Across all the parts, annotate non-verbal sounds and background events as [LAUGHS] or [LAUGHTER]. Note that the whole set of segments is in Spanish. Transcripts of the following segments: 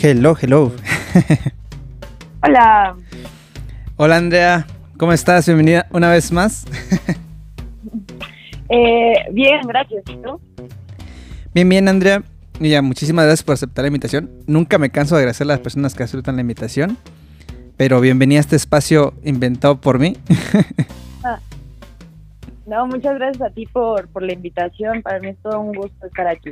Hello, hello. [LAUGHS] hola. Hola Andrea, ¿cómo estás? Bienvenida una vez más. [LAUGHS] Eh, bien, gracias. Bien, bien Andrea. Ya, muchísimas gracias por aceptar la invitación. Nunca me canso de agradecer a las personas que aceptan la invitación. Pero bienvenida a este espacio inventado por mí. [LAUGHS] No, muchas gracias a ti por, por la invitación. Para mí es todo un gusto estar aquí.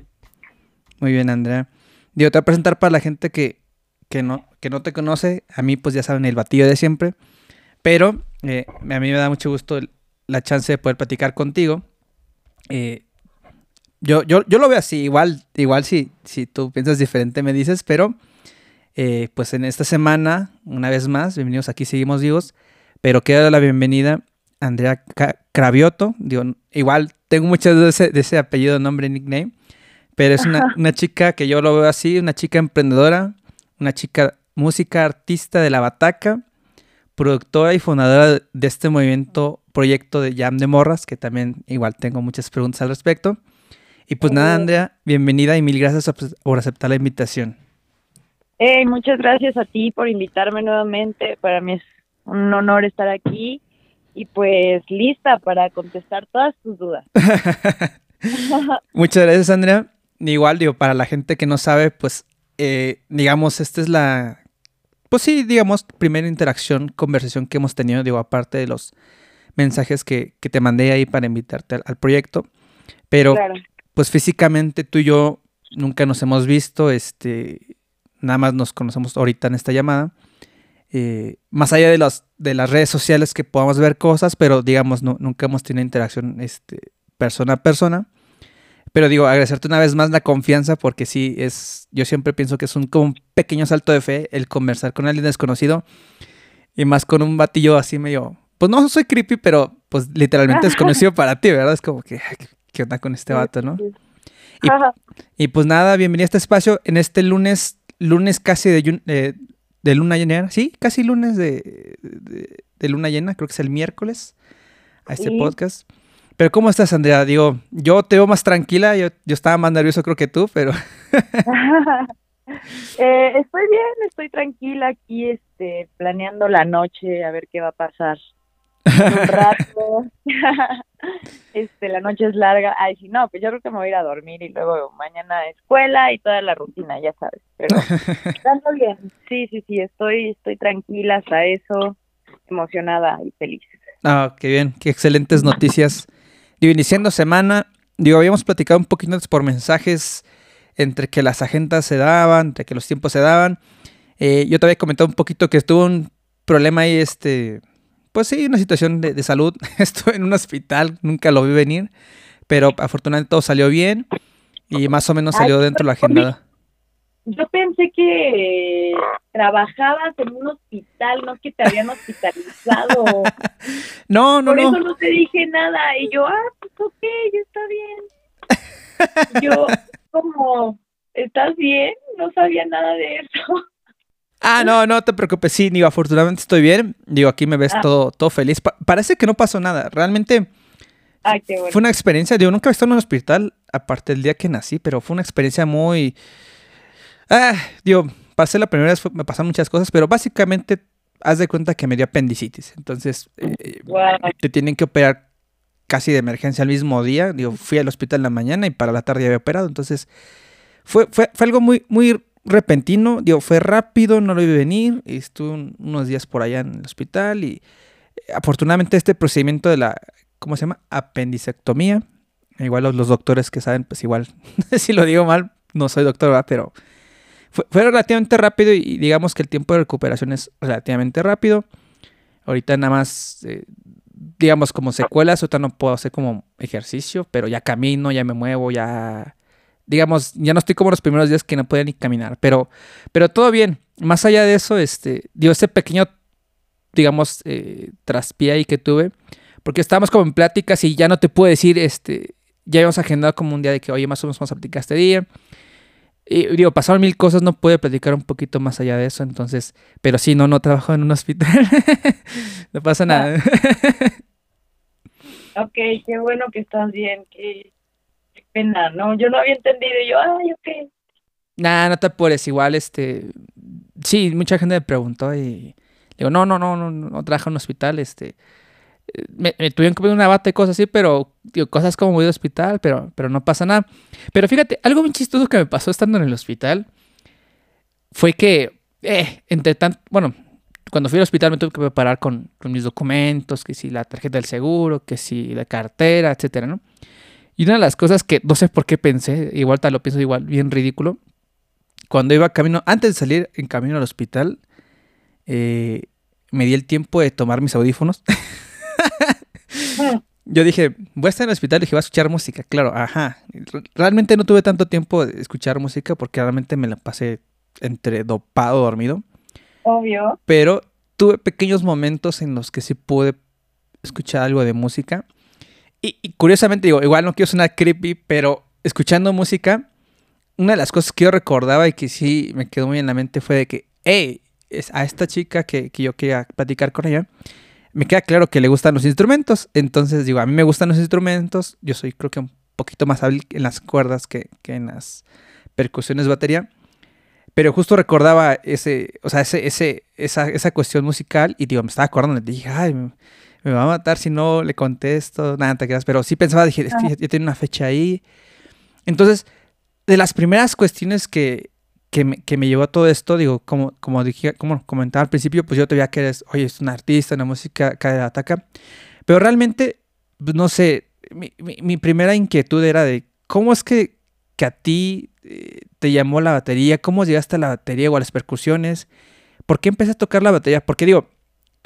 Muy bien, Andrea. Digo, te voy a presentar para la gente que, que, no, que no te conoce. A mí, pues ya saben, el batillo de siempre. Pero eh, a mí me da mucho gusto la chance de poder platicar contigo. Eh, yo, yo, yo lo veo así, igual, igual si, si tú piensas diferente me dices, pero eh, pues en esta semana, una vez más, bienvenidos aquí, seguimos vivos, pero quiero dar la bienvenida a Andrea Cravioto. Igual tengo muchas dudas de ese apellido, nombre, nickname, pero es una, una chica que yo lo veo así, una chica emprendedora, una chica música, artista de la bataca, productora y fundadora de- este movimiento, proyecto de Jam de Morras, que también igual tengo muchas preguntas al respecto. Y pues nada. Andrea, bienvenida y mil gracias por- por aceptar la invitación. Hey, muchas gracias a ti por invitarme nuevamente. Para mí es un honor estar aquí y pues lista para contestar todas tus dudas. [LAUGHS] [LAUGHS] Muchas gracias, Andrea. Igual, digo, para la gente que no sabe, pues, eh, digamos, esta es la, pues sí, digamos, primera interacción, conversación que hemos tenido, digo, aparte de los mensajes que, que te mandé ahí para invitarte al, al proyecto. Pero, Claro. pues físicamente tú y yo nunca nos hemos visto, este, nada más nos conocemos ahorita en esta llamada. Eh, más allá de, los, de las redes sociales que podamos ver cosas, pero digamos, no, nunca hemos tenido interacción este, persona a persona. Pero digo, agradecerte una vez más la confianza porque sí, es, yo siempre pienso que es un, como un pequeño salto de fe el conversar con alguien desconocido y más con un batillo así medio, pues no soy creepy, pero pues literalmente desconocido [LAUGHS] para ti, ¿verdad? Es como que, ¿qué- ¿qué onda con este vato, no? Y- pues nada, bienvenida a este espacio en este lunes, lunes casi de, eh, de luna llena, sí, casi lunes de, de- de luna llena, creo que es el miércoles, a este Sí. podcast. Pero ¿cómo estás, Andrea? Digo, yo te veo más tranquila, yo, yo estaba más nervioso creo que tú, pero [LAUGHS] Eh, estoy bien, estoy tranquila aquí, este, planeando la noche, a ver qué va a pasar. Un rato. [LAUGHS] este, la noche es larga. Ay, si no, pues yo creo que me voy a ir a dormir y luego mañana escuela y toda la rutina, ya sabes. Pero [LAUGHS] estando bien. Sí, sí, sí, estoy, estoy tranquila hasta eso, emocionada y feliz. Ah, qué bien, qué excelentes noticias. Digo, iniciando semana, digo, habíamos platicado un poquito antes por mensajes entre que las agendas se daban, entre que los tiempos se daban. Eh, yo te había comentado un poquito que estuvo un problema ahí, este, pues sí, una situación de, de salud. [LAUGHS] Estuve en un hospital, nunca lo vi venir, pero afortunadamente todo salió bien y más o menos salió dentro de la agenda. Yo pensé que trabajabas en un hospital, no que te habían hospitalizado. [LAUGHS] No, no, Por no. eso no te dije nada. Y yo, ah, pues ok, ya está bien. [LAUGHS] Yo, como, ¿estás bien? No sabía nada de eso. Ah, no, no te preocupes, sí, digo, afortunadamente estoy bien. Digo, aquí me ves Ah. todo, todo feliz. Pa- parece que no pasó nada. Realmente Ay, qué bueno. fue una experiencia, digo, nunca he estado en un hospital, aparte del día que nací, pero fue una experiencia muy... Ah, digo, pasé la primera vez, fue- me pasaron muchas cosas, pero básicamente haz de cuenta que me dio apendicitis. Entonces, eh, te tienen que operar casi de emergencia al mismo día. Digo, fui al hospital en la mañana y para la tarde ya había operado. Entonces, fue, fue, fue algo muy, muy repentino, digo, fue rápido, no lo vi venir, estuve unos días por allá en el hospital y eh, afortunadamente este procedimiento de la, ¿cómo se llama? Apendicectomía, igual los, doctores que saben, pues igual, [LAUGHS] si lo digo mal, no soy doctor, ¿verdad? pero fue, relativamente rápido y digamos que el tiempo de recuperación es relativamente rápido. Ahorita nada más, eh, digamos, como secuelas, ahorita no puedo hacer como ejercicio, pero ya camino, ya me muevo, ya digamos, ya no estoy como los primeros días que no podía ni caminar, pero, pero todo bien. Más allá de eso, este, dio ese pequeño, digamos, eh, traspié ahí que tuve, porque estábamos como en pláticas y ya no te puedo decir, este, ya habíamos agendado como un día de que, oye, más o menos vamos a platicar este día. Y digo, pasaron mil cosas, no pude platicar un poquito más allá de eso, entonces, pero sí, no, no trabajo en un hospital. [LAUGHS] no pasa nada. [LAUGHS] ok, qué bueno que estás bien, que pena, ¿no? Yo no había entendido y yo, ay, ok. Nah, no te apures, igual, este, sí, mucha gente me preguntó y digo, no, no, no, no, no trabajo en un hospital, este, me, tuvieron que poner una bata y cosas así, pero, digo, cosas como voy de hospital, pero, pero no pasa nada. Pero fíjate, algo bien chistoso que me pasó estando en el hospital fue que, eh, entre tanto, bueno, cuando fui al hospital me tuve que preparar con, con mis documentos, que si la tarjeta del seguro, que si la cartera, etcétera, ¿no? Y una de las cosas que no sé por qué pensé, igual tal lo pienso igual, bien ridículo, cuando iba camino, antes de salir en camino al hospital, eh, me di el tiempo de tomar mis audífonos. [LAUGHS] Yo dije, voy a estar en el hospital y dije, voy a escuchar música. Claro, ajá. Realmente no tuve tanto tiempo de escuchar música porque realmente me la pasé entre dopado, dormido. Obvio. Pero tuve pequeños momentos en los que sí pude escuchar algo de música. Y, curiosamente, digo, igual no quiero sonar creepy, pero escuchando música, una de las cosas que yo recordaba y que sí me quedó muy en la mente fue de que, hey, es a esta chica que, que yo quería platicar con ella, me queda claro que le gustan los instrumentos. Entonces, digo, a mí me gustan los instrumentos. Yo soy, creo que, un poquito más hábil en las cuerdas que, que en las percusiones de batería. Pero justo recordaba ese, o sea, ese, ese, esa, esa cuestión musical y digo, me estaba acordando, le dije, ay, me va a matar si no le contesto, nada, te quedas. Pero sí pensaba, dije, es que ya, tiene una fecha ahí. Entonces, de las primeras cuestiones que, que, me, llevó a todo esto, digo, como, como, dije, como comentaba al principio, pues yo te veía que eres, oye, es un artista, una música que ataca. Pero realmente, pues, no sé, mi, mi, primera inquietud era de cómo es que, que a ti eh, te llamó la batería, cómo llegaste a la batería o a las percusiones, por qué empezaste a tocar la batería, porque digo,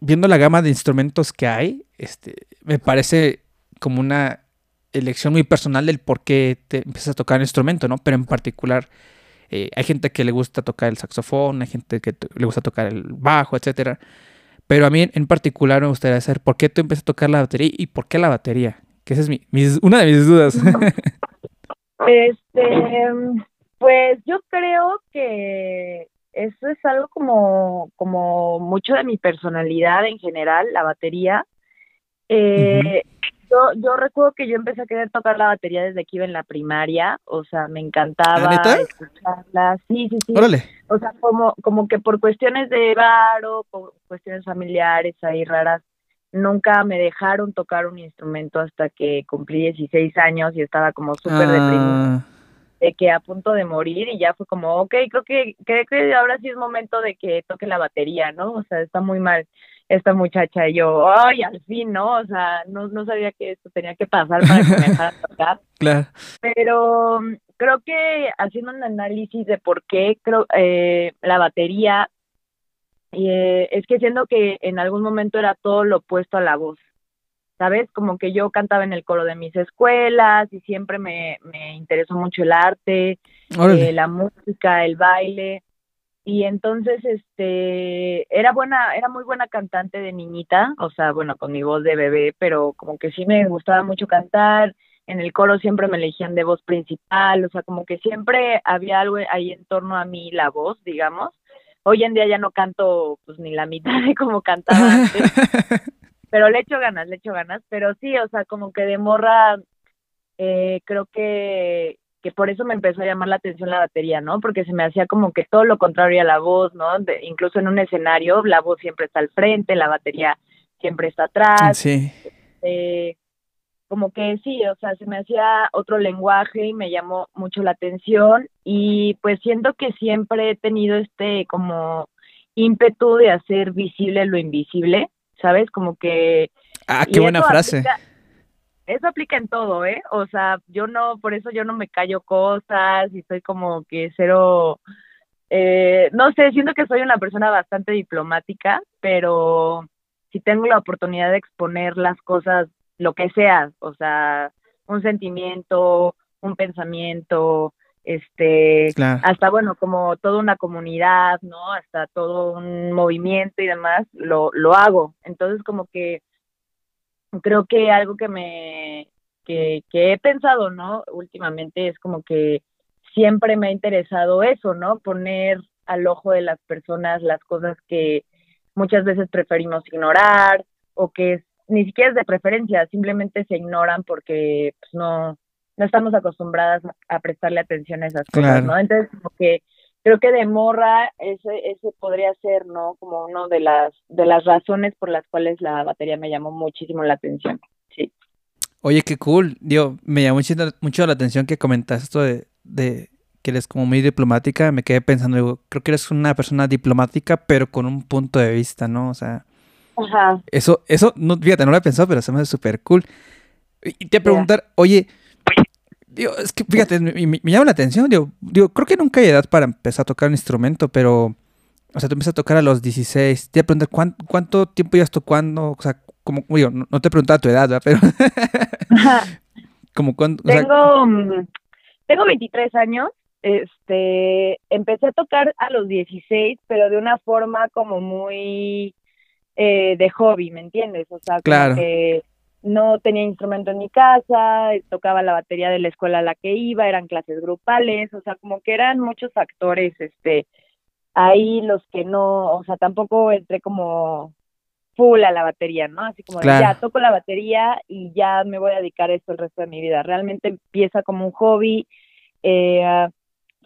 viendo la gama de instrumentos que hay, este, me parece como una elección muy personal del por qué te empiezas a tocar un instrumento, ¿no? Pero en particular, eh, hay gente que le gusta tocar el saxofón, hay gente que le gusta tocar el bajo, etcétera. Pero a mí en particular me gustaría saber por qué tú empiezas a tocar la batería y por qué la batería. Que esa es mi, una de mis dudas. [LAUGHS] Este, pues yo creo que eso es algo como, como mucho de mi personalidad en general, la batería. Eh, yo, yo recuerdo que yo empecé a querer tocar la batería desde que iba en la primaria, o sea, me encantaba escucharla, sí, sí, sí. O sea, como, como que por cuestiones de varo, por cuestiones familiares ahí raras, nunca me dejaron tocar un instrumento hasta que cumplí 16 años y estaba como súper deprimida. Ah de que a punto de morir y ya fue como, ok, creo que, creo que ahora sí es momento de que toque la batería, ¿no? O sea, está muy mal esta muchacha y yo, ay, al fin, ¿no? O sea, no, no sabía que esto tenía que pasar para que me dejara [LAUGHS] tocar. Claro. Pero mm, creo que haciendo un análisis de por qué creo eh, la batería, eh, es que siento que en algún momento era todo lo opuesto a la voz. ¿sabes? Como que yo cantaba en el coro de mis escuelas y siempre me, me interesó mucho el arte, eh, la música, el baile. Y entonces, este, era buena, era muy buena cantante de niñita, o sea, bueno, con mi voz de bebé, pero como que sí me gustaba mucho cantar. En el coro siempre me elegían de voz principal, o sea, como que siempre había algo ahí en torno a mí, la voz, digamos. Hoy en día ya no canto pues ni la mitad de como cantaba antes. [LAUGHS] pero le echo ganas, le echo ganas, pero sí, o sea, como que de morra, eh, creo que, que por eso me empezó a llamar la atención la batería, ¿no? Porque se me hacía como que todo lo contrario a la voz, ¿no? incluso en un escenario, la voz siempre está al frente, la batería siempre está atrás. Sí. Eh, como que sí, o sea, se me hacía otro lenguaje y me llamó mucho la atención y pues siento que siempre he tenido este como ímpetu de hacer visible lo invisible, ¿sabes? Como que... Ah, qué buena frase. Eso aplica en todo, ¿eh? O sea, yo no, por eso yo no me callo cosas y soy como que cero... Eh, no sé, siento que soy una persona bastante diplomática, pero si tengo la oportunidad de exponer las cosas lo que sea, o sea, un sentimiento, un pensamiento, este, hasta bueno, como toda una comunidad, ¿no? Hasta todo un movimiento y demás, lo, lo hago. Entonces, como que creo que algo que me, que, que he pensado, ¿no? Últimamente es como que siempre me ha interesado eso, ¿no? Poner al ojo de las personas las cosas que muchas veces preferimos ignorar o que ni siquiera es de preferencia, simplemente se ignoran porque pues, no, no estamos acostumbradas a prestarle atención a esas cosas, ¿no? Entonces, como que creo que de morra ese, ese podría ser, ¿no? Como uno de las, de las razones por las cuales la batería me llamó muchísimo la atención, sí. Oye, qué cool. Digo, me llamó mucho, mucho la atención que comentaste esto de, de que eres como muy diplomática. Me quedé pensando, digo, creo que eres una persona diplomática, pero con un punto de vista, ¿no? O sea, eso, eso, no, fíjate, no lo he pensado, pero se me hace súper cool. Y te voy a preguntar, oye, digo, es que fíjate, me, llama la atención, digo, digo, creo que nunca hay edad para empezar a tocar un instrumento, pero, o sea, tú empiezas a tocar a los 16, te voy a preguntar, ¿cuánto, cuánto tiempo llevas tocando? O sea, como, digo, no, te he preguntado tu edad, ¿verdad? Pero, [LAUGHS] como cuánto, tengo, mm, tengo 23 años, este, empecé a tocar a los 16, pero de una forma como muy eh, de hobby, ¿me entiendes? O sea, como que no tenía instrumento en mi casa, tocaba la batería de la escuela a la que iba, eran clases grupales, o sea, como que eran muchos factores, este, ahí los que no, o sea, tampoco entré como full a la batería, ¿no? Así como ya toco la batería y ya me voy a dedicar a esto el resto de mi vida. Realmente empieza como un hobby. Eh,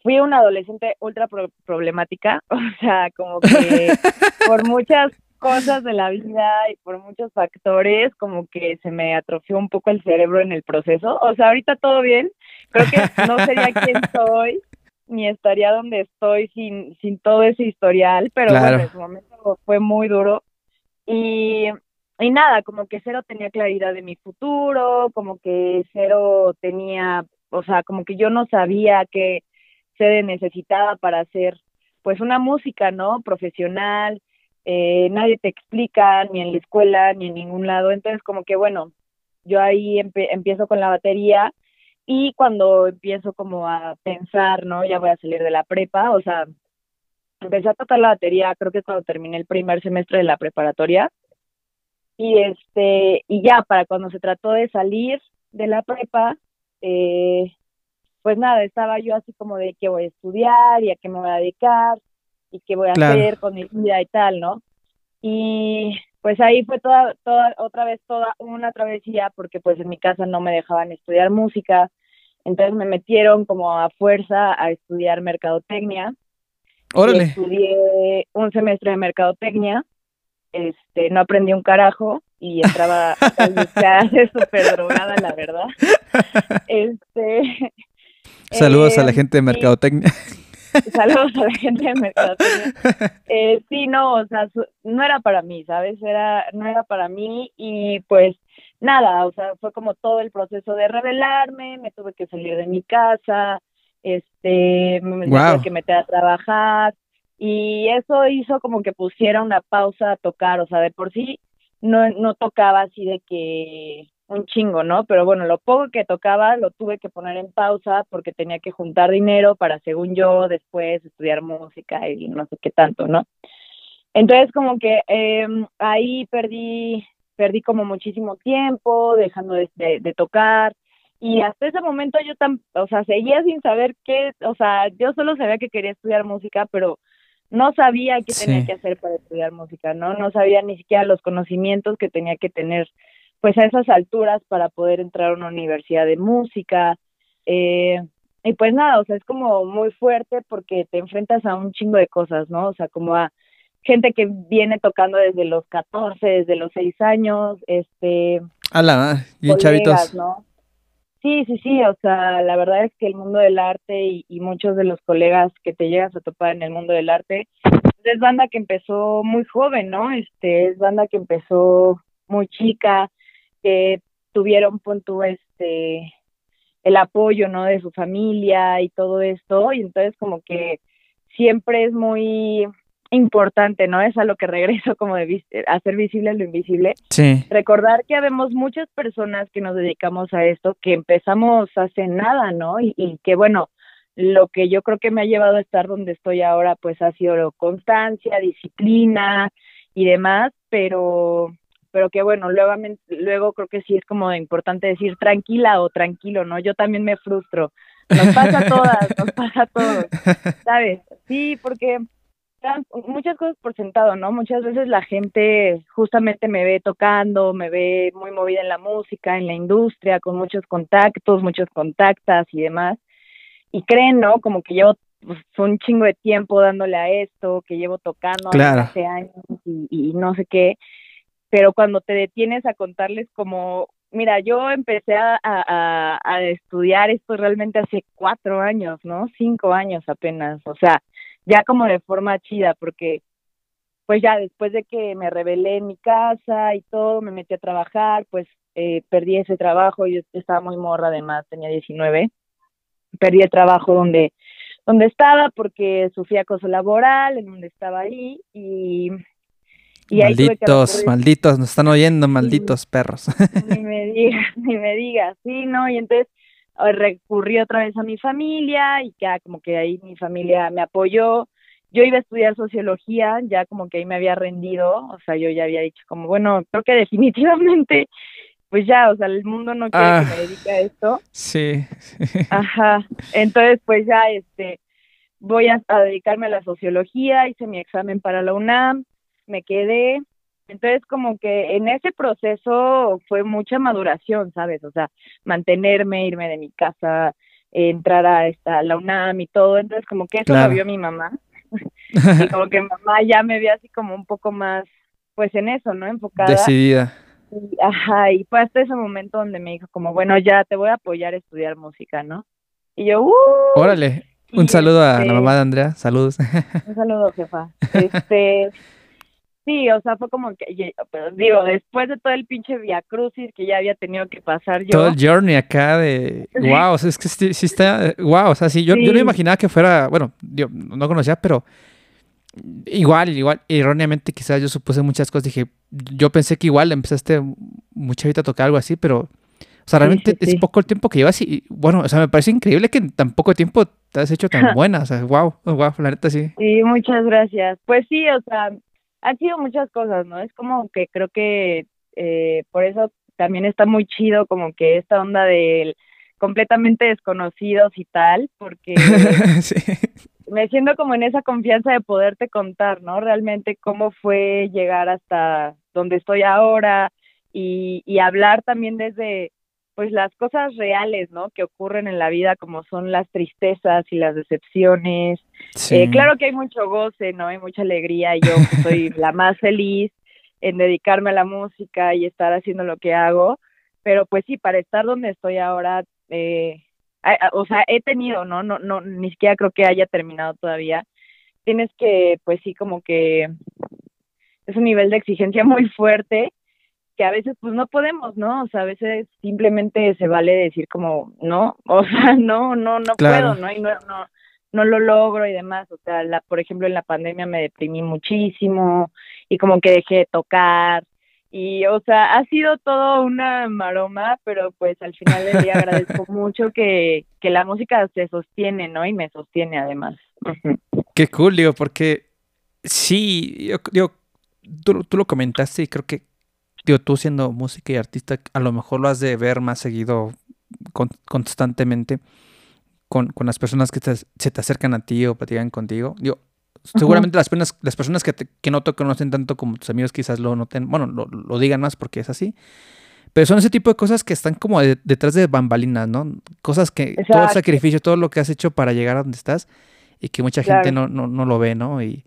fui una adolescente ultra problemática, [LAUGHS] o sea, como que [LAUGHS] por muchas cosas de la vida y por muchos factores, como que se me atrofió un poco el cerebro en el proceso. O sea, ahorita todo bien, creo que no sería quien [LAUGHS] soy, ni estaría donde estoy sin, sin todo ese historial, pero bueno, en su momento fue muy duro. Y, y nada, como que cero tenía claridad de mi futuro, como que cero tenía, o sea, como que yo no sabía qué se necesitaba para hacer pues una música, ¿no? Profesional, eh, nadie te explica ni en la escuela ni en ningún lado, entonces como que bueno, yo ahí empiezo con la batería y cuando empiezo como a pensar, ¿no? Ya voy a salir de la prepa, o sea, empecé a tocar la batería creo que cuando terminé el primer semestre de la preparatoria. Y este y ya para cuando se trató de salir de la prepa eh, pues nada estaba yo así como de qué voy a estudiar y a qué me voy a dedicar y qué voy a hacer con mi vida y tal, ¿no? Y pues ahí fue toda, toda, otra vez toda una travesía porque pues en mi casa no me dejaban estudiar música, entonces me metieron como a fuerza a estudiar mercadotecnia. Órale. estudié un semestre de mercadotecnia, este, no aprendí un carajo y entraba [LAUGHS] a mi clase súper drogada, la verdad. [LAUGHS] Este, Saludos a la eh, gente de mercadotecnia. [LAUGHS] Saludos a la gente de mercado. [LAUGHS] Eh, sí, no, o sea, no era para mí, ¿sabes? Era, no era para mí y pues nada, o sea, fue como todo el proceso de revelarme, me tuve que salir de mi casa, este, me tuve que meter a trabajar y eso hizo como que pusiera una pausa a tocar, o sea, de por sí no, no tocaba así de que un chingo, ¿no? Pero bueno, lo poco que tocaba lo tuve que poner en pausa porque tenía que juntar dinero para, según yo, después estudiar música y no sé qué tanto, ¿no? Entonces, como que eh, ahí perdí, perdí como muchísimo tiempo dejando de, de, tocar y hasta ese momento yo tan, o sea, seguía sin saber qué, o sea, yo solo sabía que quería estudiar música, pero no sabía qué tenía que hacer para estudiar música, ¿no? No sabía ni siquiera los conocimientos que tenía que tener pues a esas alturas para poder entrar a una universidad de música. Eh, y pues nada, o sea, es como muy fuerte porque te enfrentas a un chingo de cosas, ¿no? O sea, como a gente que viene tocando desde los 14, desde los 6 años, este... A la, bien chavitos. ¿no? Sí, sí, sí, o sea, la verdad es que el mundo del arte y, y, muchos de los colegas que te llegas a topar en el mundo del arte, es banda que empezó muy joven, ¿no? Este, es banda que empezó muy chica, que tuvieron punto este el apoyo, ¿no? de su familia y todo esto, y entonces como que siempre es muy importante, ¿no? Es a lo que regreso como de hacer visible lo invisible. Sí. Recordar que habemos muchas personas que nos dedicamos a esto, que empezamos hace nada, ¿no? Y, y, que bueno, lo que yo creo que me ha llevado a estar donde estoy ahora, pues ha sido constancia, disciplina y demás, pero pero que bueno, luego, luego creo que sí es como importante decir tranquila o tranquilo, ¿no? Yo también me frustro. Nos pasa a todas, nos pasa a todos, [LAUGHS] ¿sabes? Sí, porque muchas cosas por sentado, ¿no? Muchas veces la gente justamente me ve tocando, me ve muy movida en la música, en la industria, con muchos contactos, muchos contactas y demás, y creen, ¿no? Como que llevo pues, un chingo de tiempo dándole a esto, que llevo tocando hace años y, y no sé qué, pero cuando te detienes a contarles como, mira, yo empecé a, estudiar esto realmente hace cuatro años, ¿no? Cinco años apenas, o sea, ya como de forma chida, porque pues ya después de que me rebelé en mi casa y todo, me metí a trabajar, pues eh, perdí ese trabajo, yo estaba muy morra además, tenía 19, perdí el trabajo donde donde estaba porque sufrí acoso laboral, en donde estaba ahí y malditos, malditos, nos están oyendo, malditos perros. [LAUGHS] Ni me digas, [LAUGHS] ni me digas, sí, ¿no? Y entonces recurrí otra vez a mi familia y ya como que ahí mi familia me apoyó. Yo iba a estudiar sociología, ya como que ahí me había rendido, o sea, yo ya había dicho como, bueno, creo que [LAUGHS] definitivamente, pues ya, o sea, el mundo no quiere que me ah, dedique a esto. Sí. Ajá, entonces pues ya, este, voy a dedicarme a la sociología, hice mi examen para la UNAM, me quedé. Entonces, como que en ese proceso fue mucha maduración, ¿sabes? O sea, mantenerme, irme de mi casa, entrar a esta, la UNAM y todo. Entonces, como que eso lo vio mi mamá. [LAUGHS] y como que mamá ya me vio así como un poco más, pues en eso, ¿no? Enfocada. Decidida. Y, ajá, y fue hasta ese momento donde me dijo como, bueno, ya te voy a apoyar a estudiar música, ¿no? Y yo, ¡uh! Órale, un saludo a la este mamá de Andrea, saludos. Un saludo, jefa. [LAUGHS] Este, Sí, o sea, fue como que, digo, después de todo el pinche Via Crucis que ya había tenido que pasar yo. Todo el journey acá de, [LAUGHS] wow, o sea, es que sí, está, wow, o sea, sí, yo, yo no imaginaba que fuera, bueno, yo no conocía, pero igual, igual, erróneamente quizás yo supuse muchas cosas, dije, yo pensé que igual empezaste mucha vida a tocar algo así, pero, o sea, realmente es poco el tiempo que llevas y, bueno, o sea, me parece increíble que en tan poco tiempo te has hecho tan [LAUGHS] buena, o sea, wow, wow, la neta sí. Sí, muchas gracias. Pues sí, o sea, han sido muchas cosas, ¿no? Es como que creo que eh, por eso también está muy chido como que esta onda de completamente desconocidos y tal, porque [LAUGHS] me siento como en esa confianza de poderte contar, ¿no? Realmente cómo fue llegar hasta donde estoy ahora y, y hablar también desde pues las cosas reales, ¿no? Que ocurren en la vida, como son las tristezas y las decepciones. Eh, claro que hay mucho goce, ¿no? Hay mucha alegría. Yo soy la más feliz en dedicarme a la música y estar haciendo lo que hago. Pero pues sí, para estar donde estoy ahora, eh, o sea, he tenido, ¿no? No, no, ni siquiera creo que haya terminado todavía. Tienes que, pues sí, como que es un nivel de exigencia muy fuerte que a veces pues no podemos, ¿no? O sea, a veces simplemente se vale decir como, no, [LAUGHS] o sea, no, no, no puedo, ¿no? Y no, no, no lo logro y demás. O sea, la, por ejemplo, en la pandemia me deprimí muchísimo y como que dejé de tocar. Y, o sea, ha sido todo una maroma, pero pues al final del día agradezco [LAUGHS] mucho que, que la música se sostiene, ¿no? Y me sostiene además. Qué cool, digo, porque sí, yo, yo tú, tú lo comentaste y creo que digo, tú siendo música y artista, a lo mejor lo has de ver más seguido constantemente con, las personas que se te acercan a ti o platican contigo. Digo, seguramente las, personas, las personas que, que no te conocen tanto como tus amigos quizás lo noten, bueno, lo, digan más porque es así. Pero son ese tipo de cosas que están como detrás de bambalinas, ¿no? Cosas que, todo el sacrificio, todo lo que has hecho para llegar a donde estás y que mucha gente no, no, no lo ve, ¿no? Y,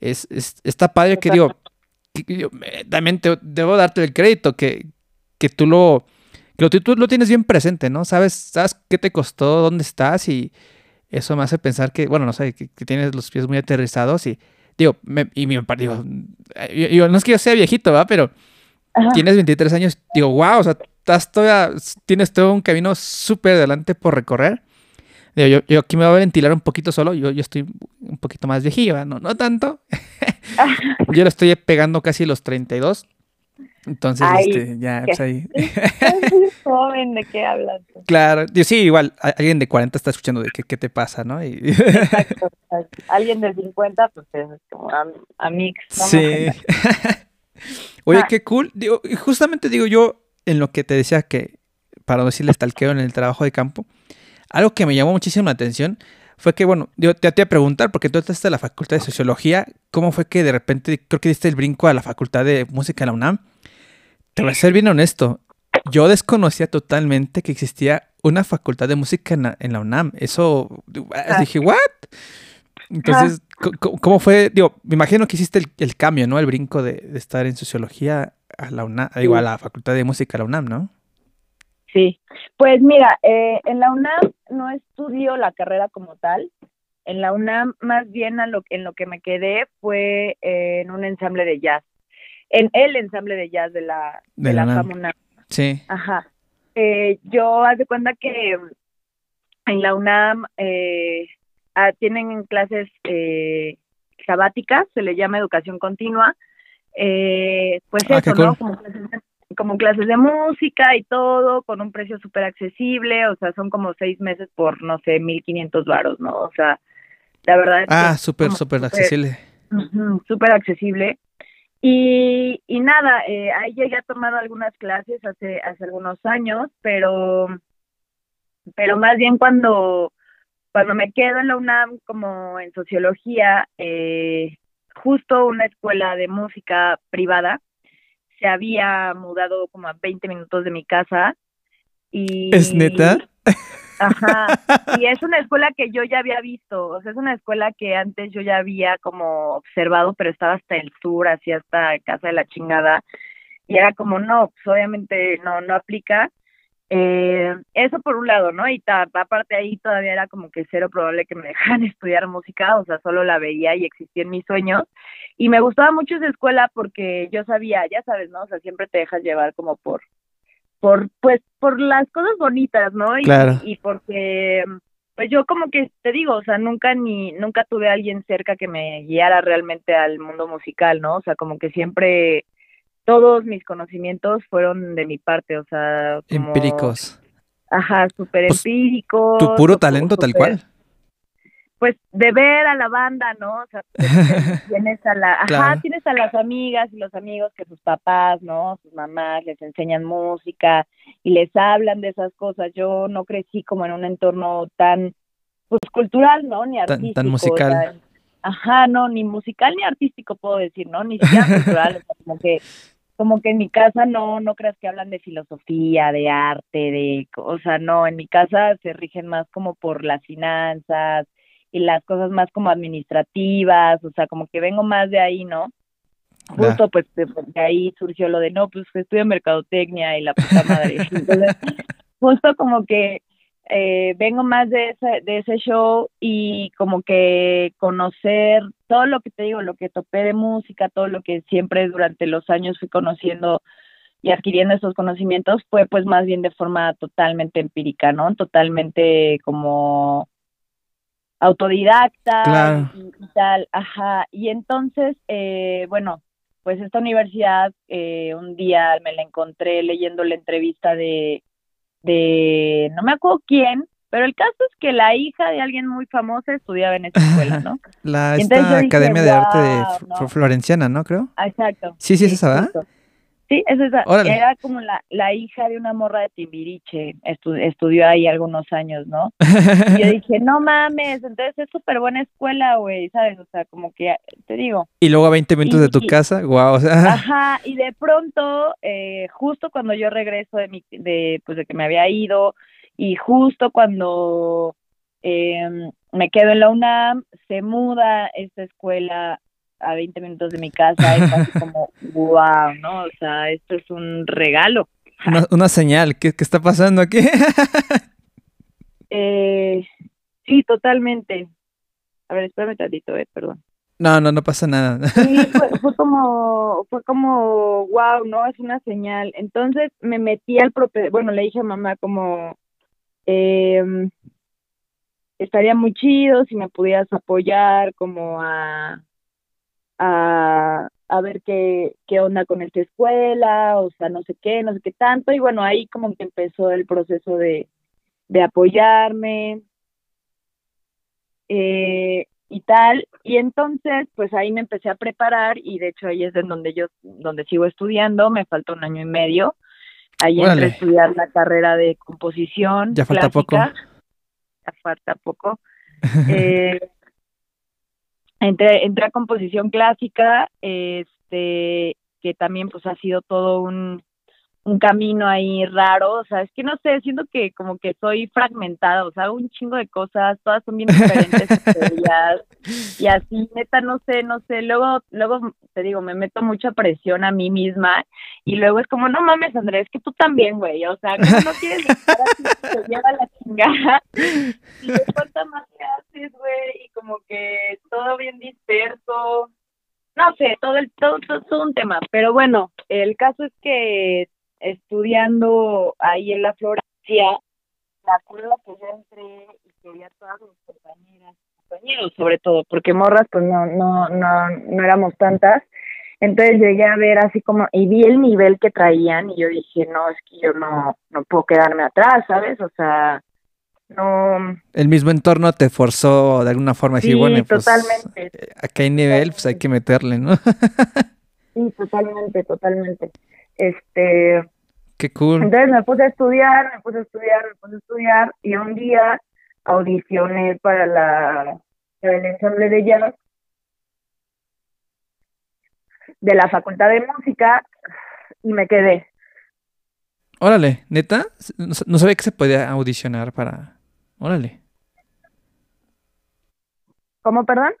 es, es- está padre que digo, que- que yo, eh, también te, debo darte el crédito que, que tú lo, que lo, tú lo tienes bien presente, ¿no? Sabes, sabes qué te costó, dónde estás y eso me hace pensar que, bueno, no sé, que, que tienes los pies muy aterrizados y digo, me, y me par- digo, eh, yo- yo- no es que yo sea viejito, ¿va? Pero Ajá. tienes 23 años, digo, wow, o sea, estás todavía, tienes todo un camino súper adelante por recorrer. Yo, yo aquí me voy a ventilar un poquito solo, yo, yo estoy un poquito más viejillo, no, no tanto. [LAUGHS] yo le estoy pegando casi los 32. Entonces, Ay, este, ya, pues ahí. [LAUGHS] Joven, ¿de qué hablas? Claro, yo sí, igual, alguien de 40 está escuchando de qué, qué te pasa, ¿no? Y- [LAUGHS] Exacto. Alguien de 50, pues es como a, a. Sí. Oye, Ah. qué cool. Digo, justamente digo yo, en lo que te decía que, para no decirle stalkeo en el trabajo de campo, algo que me llamó muchísimo la atención fue que, bueno, yo te, iba a preguntar, porque tú estás en la Facultad de Sociología, ¿cómo fue que de repente creo que diste el brinco a la Facultad de Música en la UNAM? Te voy a ser bien honesto, yo desconocía totalmente que existía una Facultad de Música en la, en la UNAM. Eso, Ah. dije, ¿what? Entonces, co- ¿cómo fue? Digo, me imagino que hiciste el, el cambio, ¿no? El brinco de, de estar en sociología a la UNAM, digo, a la Facultad de Música a la UNAM, ¿no? Sí, pues mira, eh, en la UNAM no estudio la carrera como tal. En la UNAM, más bien a lo, en lo que me quedé fue eh, en un ensamble de jazz. En el ensamble de jazz de la, De de la UNAM. UNAM. Sí. Ajá. Eh, yo haz de cuenta que en la UNAM eh, ah, tienen clases eh, sabáticas, se le llama educación continua. Eh, pues Ah, qué eso, ¿no? cool. Como clases, como clases de música y todo, con un precio súper accesible, o sea, son como seis meses por, no sé, 1.500 varos, ¿no? O sea, la verdad es que Ah, súper, súper accesible. Súper accesible. Y, y nada, eh, ahí llegué a tomar algunas clases hace, hace algunos años, pero, pero más bien cuando, cuando me quedo en la UNAM como en sociología, eh, justo una escuela de música privada se había mudado como a 20 minutos de mi casa. Y, ¿Es neta? Ajá, [LAUGHS] y es una escuela que yo ya había visto, o sea, es una escuela que antes yo ya había como observado, pero estaba hasta el sur, así hasta casa de la chingada, y era como, no, pues obviamente no, no aplica. Eh, eso por un lado, ¿no? Y ta- aparte ahí todavía era como que cero probable que me [LAUGHS] dejaran estudiar música, o sea, solo la veía y existía en mis sueños. Y me gustaba mucho esa escuela porque yo sabía, ya sabes, ¿no? O sea, siempre te dejas llevar como por, por, pues, por las cosas bonitas, ¿no? Y, Claro. y porque, pues yo como que te digo, o sea, nunca ni, nunca tuve a alguien cerca que me guiara realmente al mundo musical, ¿no? O sea, como que siempre todos mis conocimientos fueron de mi parte, o sea, como, Empíricos. Ajá, súper Pues, empíricos. Tu puro talento tal cual. Pues de ver a la banda, ¿no? O sea, [LAUGHS] tienes a la, ajá, Claro. tienes a las amigas y los amigos que sus papás, ¿no? Sus mamás les enseñan música y les hablan de esas cosas. Yo no crecí como en un entorno tan, pues cultural, ¿no? Ni artístico. tan musical. ajá, no, ni musical ni artístico puedo decir, ¿no? Ni siquiera cultural, o sea, como que como que en mi casa no no creas que hablan de filosofía, de arte, de, o sea, no, en mi casa se rigen más como por las finanzas y las cosas más como administrativas, o sea, como que vengo más de ahí, ¿no? Justo pues de, de ahí surgió lo de, no, pues estudio mercadotecnia y la puta madre. [LAUGHS] Entonces, justo como que eh, vengo más de ese, de ese show y como que conocer todo lo que te digo, lo que topé de música, todo lo que siempre durante los años fui conociendo y adquiriendo esos conocimientos fue pues más bien de forma totalmente empírica, ¿no? Totalmente como autodidacta Claro. y, y tal, ajá. Y entonces, eh, bueno, pues esta universidad eh, un día me la encontré leyendo la entrevista de, de, no me acuerdo quién, pero el caso es que la hija de alguien muy famosa estudiaba en esa escuela, ¿no? [LAUGHS] La esta dije, Academia de Arte de "Guau, F- ¿no?". Florenciana, ¿no? Creo. Exacto. Sí, sí, es esa, ¿verdad? justo. Sí, es esa. Órale. Era como la, la hija de una morra de Timbiriche, estu- estudió ahí algunos años, ¿no? Y yo dije, no mames, entonces es súper buena escuela, güey, ¿sabes? O sea, como que, te digo, y luego a 20 minutos de tu Y- casa, wow, o sea, Ajá, y de pronto, eh, justo cuando yo regreso de, mi, de, pues de que me había ido, y justo cuando em, me quedo en la UNAM, se muda esta escuela a 20 minutos de mi casa así [LAUGHS] como, wow, ¿no? O sea, esto es un regalo. Una, una señal, ¿qué, ¿qué está pasando aquí? [LAUGHS] Eh, sí, totalmente. A ver, espérame tantito, eh, perdón. no, no, no pasa nada. Sí, fue, fue como, fue como, wow, ¿no? Es una señal. Entonces me metí al propio, bueno, le dije a mamá como, em, estaría muy chido si me pudieras apoyar como a, a, a ver qué, qué onda con esta escuela, o sea, no sé qué, no sé qué tanto. Y bueno, ahí como que empezó el proceso de, de apoyarme. Eh, y tal, y entonces pues ahí me empecé a preparar y de hecho ahí es en donde yo, donde sigo estudiando, me falta un año y medio, ahí entré Órale. a estudiar la carrera de composición. Ya falta poco. Ya falta poco. [LAUGHS] Eh, entré, entré a composición clásica, este, que también pues ha sido todo un, un camino ahí raro, o sea, es que no sé, siento que como que soy fragmentada, o sea, hago un chingo de cosas, todas son bien diferentes [LAUGHS] y así, neta, no sé, no sé, luego, luego te digo, me meto mucha presión a mí misma, y luego es como, no mames, Andrés, es que tú también, güey, o sea, ¿cómo no quieres estar así, te lleva la chingada, y te no sé, todo el, todo, todo, todo un tema, pero bueno, el caso es que estudiando ahí en la Florencia, me acuerdo que yo entré y quería todas mis compañeras, compañeros sobre todo, porque morras pues no, no, no, no éramos tantas, entonces llegué a ver así como, y vi el nivel que traían y yo dije, no, es que yo no, no puedo quedarme atrás, ¿sabes? O sea, no, El mismo entorno te forzó de alguna forma a decir, Sí, bueno, pues totalmente. eh, acá hay nivel, pues hay que meterle, ¿no? [LAUGHS] sí, totalmente, totalmente. Este, Qué cool. Entonces me puse a estudiar, me puse a estudiar, me puse a estudiar y un día audicioné para la para el ensamble de jazz de la Facultad de Música y me quedé. Órale, neta, no sabía que se podía audicionar para. Órale. ¿Cómo, perdón?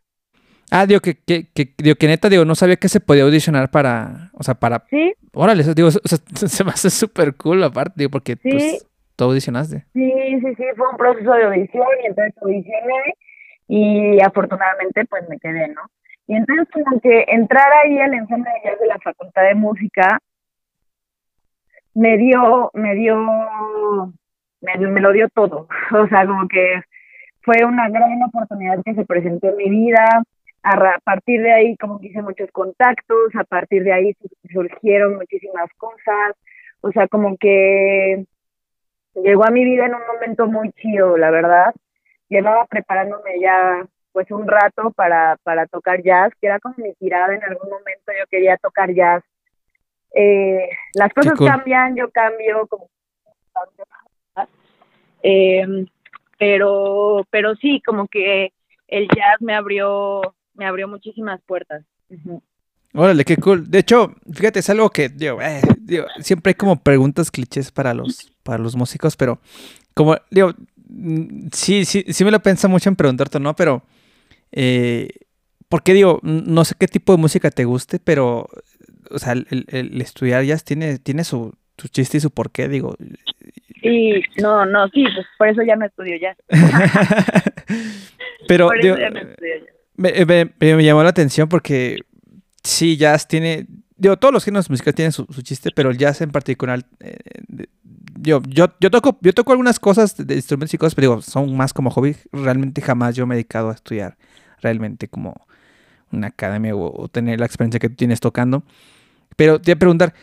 Ah, digo que, que, que, digo que neta, digo, no sabía que se podía audicionar para, o sea, para, Sí, órale, eso, digo, o sea, [LAUGHS] se me hace súper cool aparte, digo, porque Sí. pues tú audicionaste. sí, sí, sí, fue un proceso de audición y entonces audicioné y afortunadamente pues me quedé, ¿no? Y entonces como que entrar ahí al ensamble de jazz de la Facultad de Música me dio, me dio, me, me lo dio todo. [LAUGHS] O sea, como que fue una gran oportunidad que se presentó en mi vida. A, partir de ahí como que hice muchos contactos, a partir de ahí su- surgieron muchísimas cosas. O sea, como que llegó a mi vida en un momento muy chido, la verdad. Llevaba preparándome ya pues un rato para, para tocar jazz, que era como mi tirada en algún momento, yo quería tocar jazz. Eh, las cosas cool. cambian, yo cambio, como eh, pero, pero sí, como que el jazz me abrió, me abrió muchísimas puertas. Órale, qué cool. De hecho, fíjate, es algo que, digo, eh, digo, siempre hay como preguntas clichés para los, para los músicos, pero como, digo, mm, sí, sí, sí me lo pienso mucho en preguntarte, ¿no? Pero, eh, porque digo, no sé qué tipo de música te guste, pero, o sea, el, el- el estudiar jazz tiene, tiene su, su chiste y su porqué, digo. Sí, no, no, sí, pues por eso ya no estudio jazz. [LAUGHS] pero, Por digo, eso ya no estudio jazz. Me, me- me- llamó la atención porque sí, jazz tiene, digo, todos los géneros musicales tienen su, su chiste, pero el jazz en particular, eh, yo, yo, yo toco, yo toco algunas cosas de, instrumentos y cosas, pero digo, son más como hobby. Realmente jamás yo me he dedicado a estudiar realmente como una academia o, o tener la experiencia que tú tienes tocando. Pero te iba a preguntar,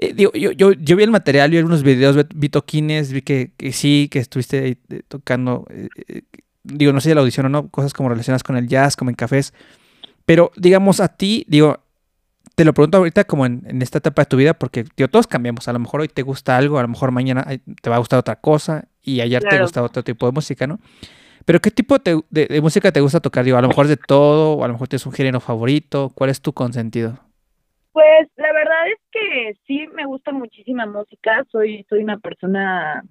eh, digo, yo, yo, yo vi el material, vi algunos videos, vi, toquines, vi que, que sí, que estuviste ahí, eh, tocando, eh, digo, no sé si la audición o no, cosas como relacionadas con el jazz, como en cafés. Pero, digamos, a ti, digo, te lo pregunto ahorita como en, en esta etapa de tu vida, porque, digo, todos cambiamos. A lo mejor hoy te gusta algo, a lo mejor mañana te va a gustar otra cosa, y ayer te gustaba otro tipo de música, ¿no? Pero, ¿qué tipo de, de música te gusta tocar? Digo, a lo mejor de todo, o a lo mejor tienes un género favorito. ¿Cuál es tu consentido? Pues la verdad es que sí me gusta muchísima música, soy, soy una persona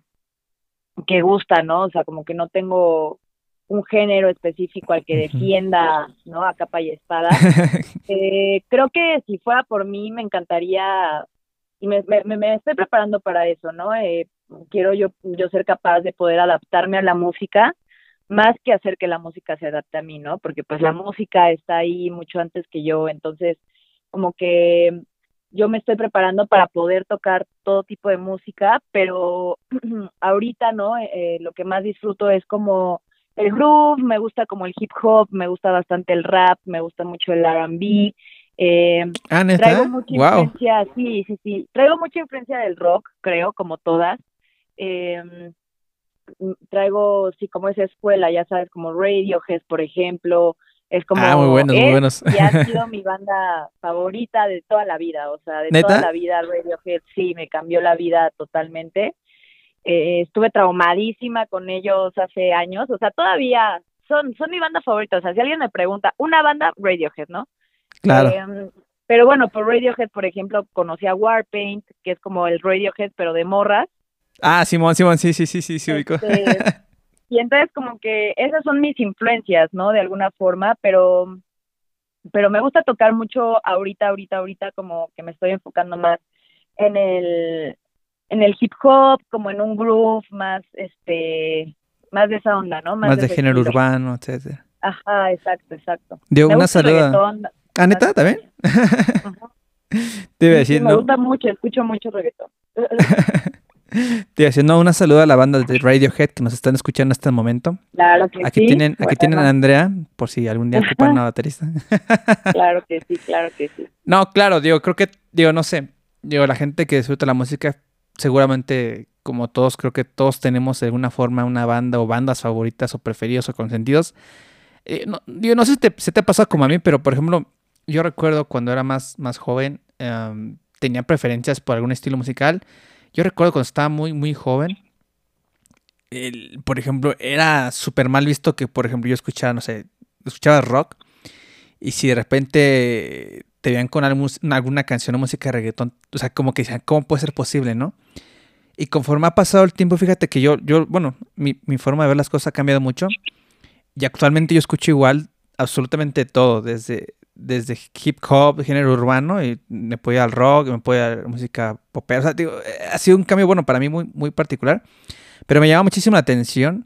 que gusta, ¿no? O sea, como que no tengo un género específico al que defienda, ¿no? A capa y espada. [LAUGHS] Eh, creo que si fuera por mí me encantaría, y me, me, me estoy preparando para eso, ¿no? Eh, quiero yo, yo ser capaz de poder adaptarme a la música, más que hacer que la música se adapte a mí, ¿no? Porque pues la música está ahí mucho antes que yo, entonces como que yo me estoy preparando para poder tocar todo tipo de música, pero [CLEARS THROAT] ahorita, ¿no? Eh, lo que más disfruto es como el groove, me gusta como el hip hop, me gusta bastante el rap, me gusta mucho el R&B. Eh, ah. Traigo mucha influencia, sí, sí, sí. Traigo mucha influencia del rock, creo, como todas. Eh, traigo, sí, como esa escuela, ya sabes, como Radiohead, por ejemplo, es como ah, muy buenos, muy buenos. y ha sido [LAUGHS] mi banda favorita de toda la vida, o sea, de toda la vida Radiohead sí me cambió la vida totalmente. Eh, estuve traumadísima con ellos hace años, o sea, todavía son son mi banda favorita, o sea, si alguien me pregunta, una banda Radiohead, ¿no? Claro. Eh, pero bueno, por Radiohead, por ejemplo, conocí a Warpaint, que es como el Radiohead pero de morras. Ah, Simón, Simón, sí, sí, sí, sí, sí, ubico. Este, y entonces como que esas son mis influencias, ¿no? De alguna forma, pero pero me gusta tocar mucho ahorita, ahorita, ahorita como que me estoy enfocando más en el en el hip hop, como en un groove más este más de esa onda, ¿no? Más, de, género urbano, etcétera. Ajá, exacto, exacto. De una saluda. Ah, neta, ¿también? [LAUGHS] Te iba a decir, me ¿no? Me gusta mucho, escucho mucho reggaetón. [LAUGHS] Te haciendo una saluda a la banda de Radiohead que nos están escuchando hasta el momento. Claro que aquí sí. Tienen, aquí tienen a Andrea, por si algún día ocupan una baterista. [LAUGHS] claro que sí, claro que sí. No, claro, digo, creo que, digo, no sé, digo, la gente que disfruta la música, seguramente, como todos, creo que todos tenemos de alguna forma una banda o bandas favoritas o preferidos o consentidos. Eh, no, digo, no sé si te, se te ha pasado como a mí, pero por ejemplo, yo recuerdo cuando era más, más joven, um, tenía preferencias por algún estilo musical. Yo recuerdo cuando estaba muy, muy joven, el, por ejemplo, era súper mal visto que, por ejemplo, yo escuchaba, no sé, escuchaba rock y si de repente te veían con alguna canción o música de reggaetón, o sea, como que decían, ¿cómo puede ser posible, no? Y conforme ha pasado el tiempo, fíjate que yo, yo bueno, mi, mi forma de ver las cosas ha cambiado mucho y actualmente yo escucho igual absolutamente todo, desde, desde hip hop, género urbano, y me ir al rock, me ir a música popera. O sea, digo, ha sido un cambio, bueno, para mí muy, muy particular. Pero me llama muchísimo la atención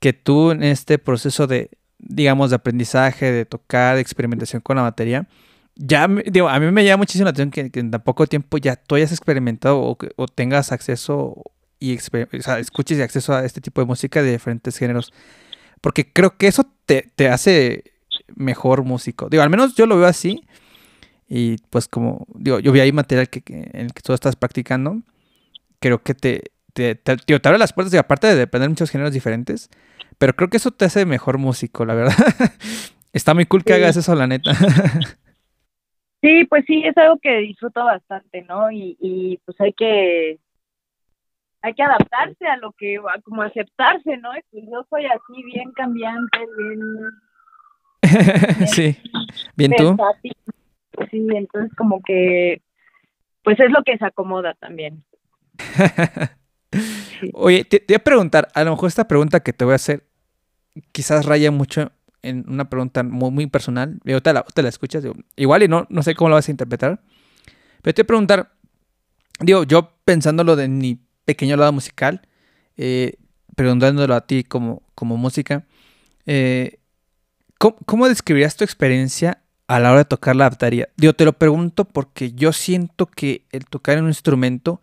que tú en este proceso de, digamos, de aprendizaje, de tocar, de experimentación con la batería, ya, digo, a mí me llama muchísimo la atención que, en tan poco tiempo ya tú hayas experimentado o, tengas acceso y o sea, escuches acceso a este tipo de música de diferentes géneros. Porque creo que eso te, te hace mejor músico. Digo, al menos yo lo veo así. Y pues como, digo, yo vi ahí material que, que en el que tú estás practicando. Creo que te, te, te, te abre las puertas y aparte de depender de muchos géneros diferentes. Pero creo que eso te hace mejor músico, la verdad. [LAUGHS] Está muy cool que Sí. hagas eso, la neta. [LAUGHS] Sí, pues sí, es algo que disfruto bastante, ¿no? Y, y pues hay que hay que adaptarse a lo que, a como aceptarse, ¿no? Pues yo soy así bien cambiante, bien [LAUGHS] sí. Bien tú. Sí, entonces como que pues es lo que se acomoda también. [LAUGHS] Oye, te, te voy a preguntar, a lo mejor esta pregunta que te voy a hacer quizás raya mucho en una pregunta muy, muy personal. Digo, te la, te la escuchas, digo, igual y no, no sé cómo lo vas a interpretar. Pero te voy a preguntar, digo, yo pensándolo de mi pequeño lado musical, eh, preguntándolo a ti como, como música, eh, ¿cómo, ¿cómo describirías tu experiencia a la hora de tocar la batería? Digo, te lo pregunto porque yo siento que el tocar un instrumento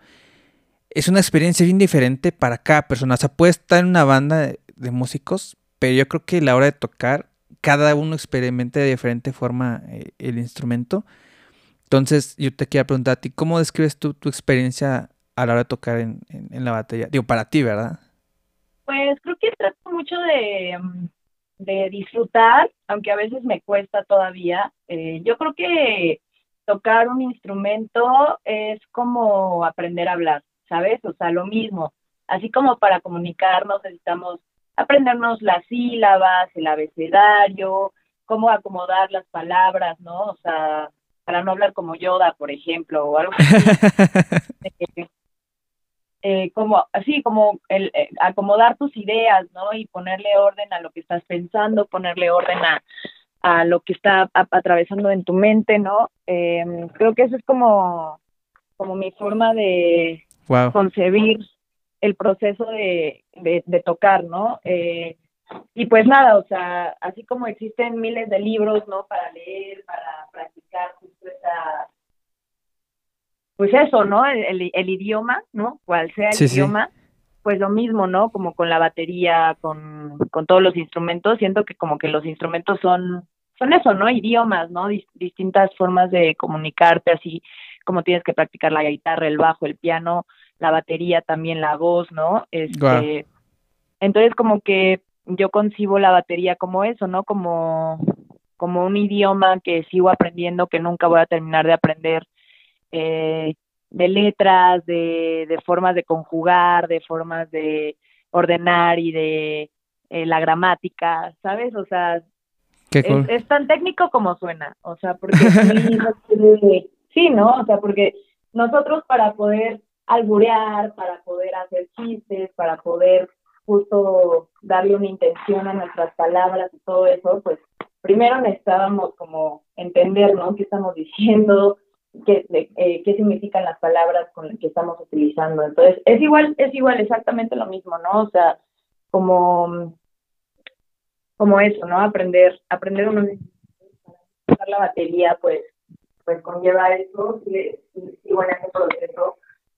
es una experiencia bien diferente para cada persona. O sea, puede estar en una banda de, músicos, pero yo creo que a la hora de tocar, cada uno experimenta de diferente forma eh, el instrumento. Entonces, yo te quiero preguntar a ti, ¿cómo describes tu experiencia a la hora de tocar en, en, en la batería? Digo, para ti, ¿verdad? Pues creo que trata mucho de, mm, de disfrutar, aunque a veces me cuesta todavía. Eh, yo creo que tocar un instrumento es como aprender a hablar, ¿sabes? O sea, lo mismo. Así como para comunicarnos necesitamos aprendernos las sílabas, el abecedario, cómo acomodar las palabras, ¿no? O sea, para no hablar como Yoda, por ejemplo, o algo así. [LAUGHS] eh, como así como el eh, acomodar tus ideas no y ponerle orden a lo que estás pensando ponerle orden a, a lo que está atravesando en tu mente no em, creo que eso es como como mi forma de concebir el proceso de, de, tocar no eh, y pues nada o sea así como existen miles de libros no para leer para practicar justo esa pues eso, ¿no? El, el, idioma, ¿no? Cual sea el idioma, pues lo mismo, ¿no? Como con la batería, con, con todos los instrumentos, siento que como que los instrumentos son, son eso, ¿no? Idiomas, ¿no? distintas formas de comunicarte, así como tienes que practicar la guitarra, el bajo, el piano, la batería, también la voz, ¿no? Este, Entonces como que yo concibo la batería como eso, ¿no? Como, como un idioma que sigo aprendiendo, que nunca voy a terminar de aprender eh, de letras, de, de, formas de conjugar, de formas de ordenar y de eh, la gramática, ¿sabes? O sea, es, tan técnico como suena, o sea, [LAUGHS] porque sí, ¿no? O sea, porque nosotros para poder alburear, para poder hacer chistes, para poder justo darle una intención a nuestras palabras y todo eso, pues primero necesitábamos como entender, ¿no? ¿Qué estamos diciendo? Qué, eh, qué significan las palabras con las que estamos utilizando. Entonces, es igual, es igual, exactamente lo mismo, ¿no? O sea, como, como eso, ¿no? Aprender, aprender uno la batería, pues, pues conlleva eso, y, bueno, ese proceso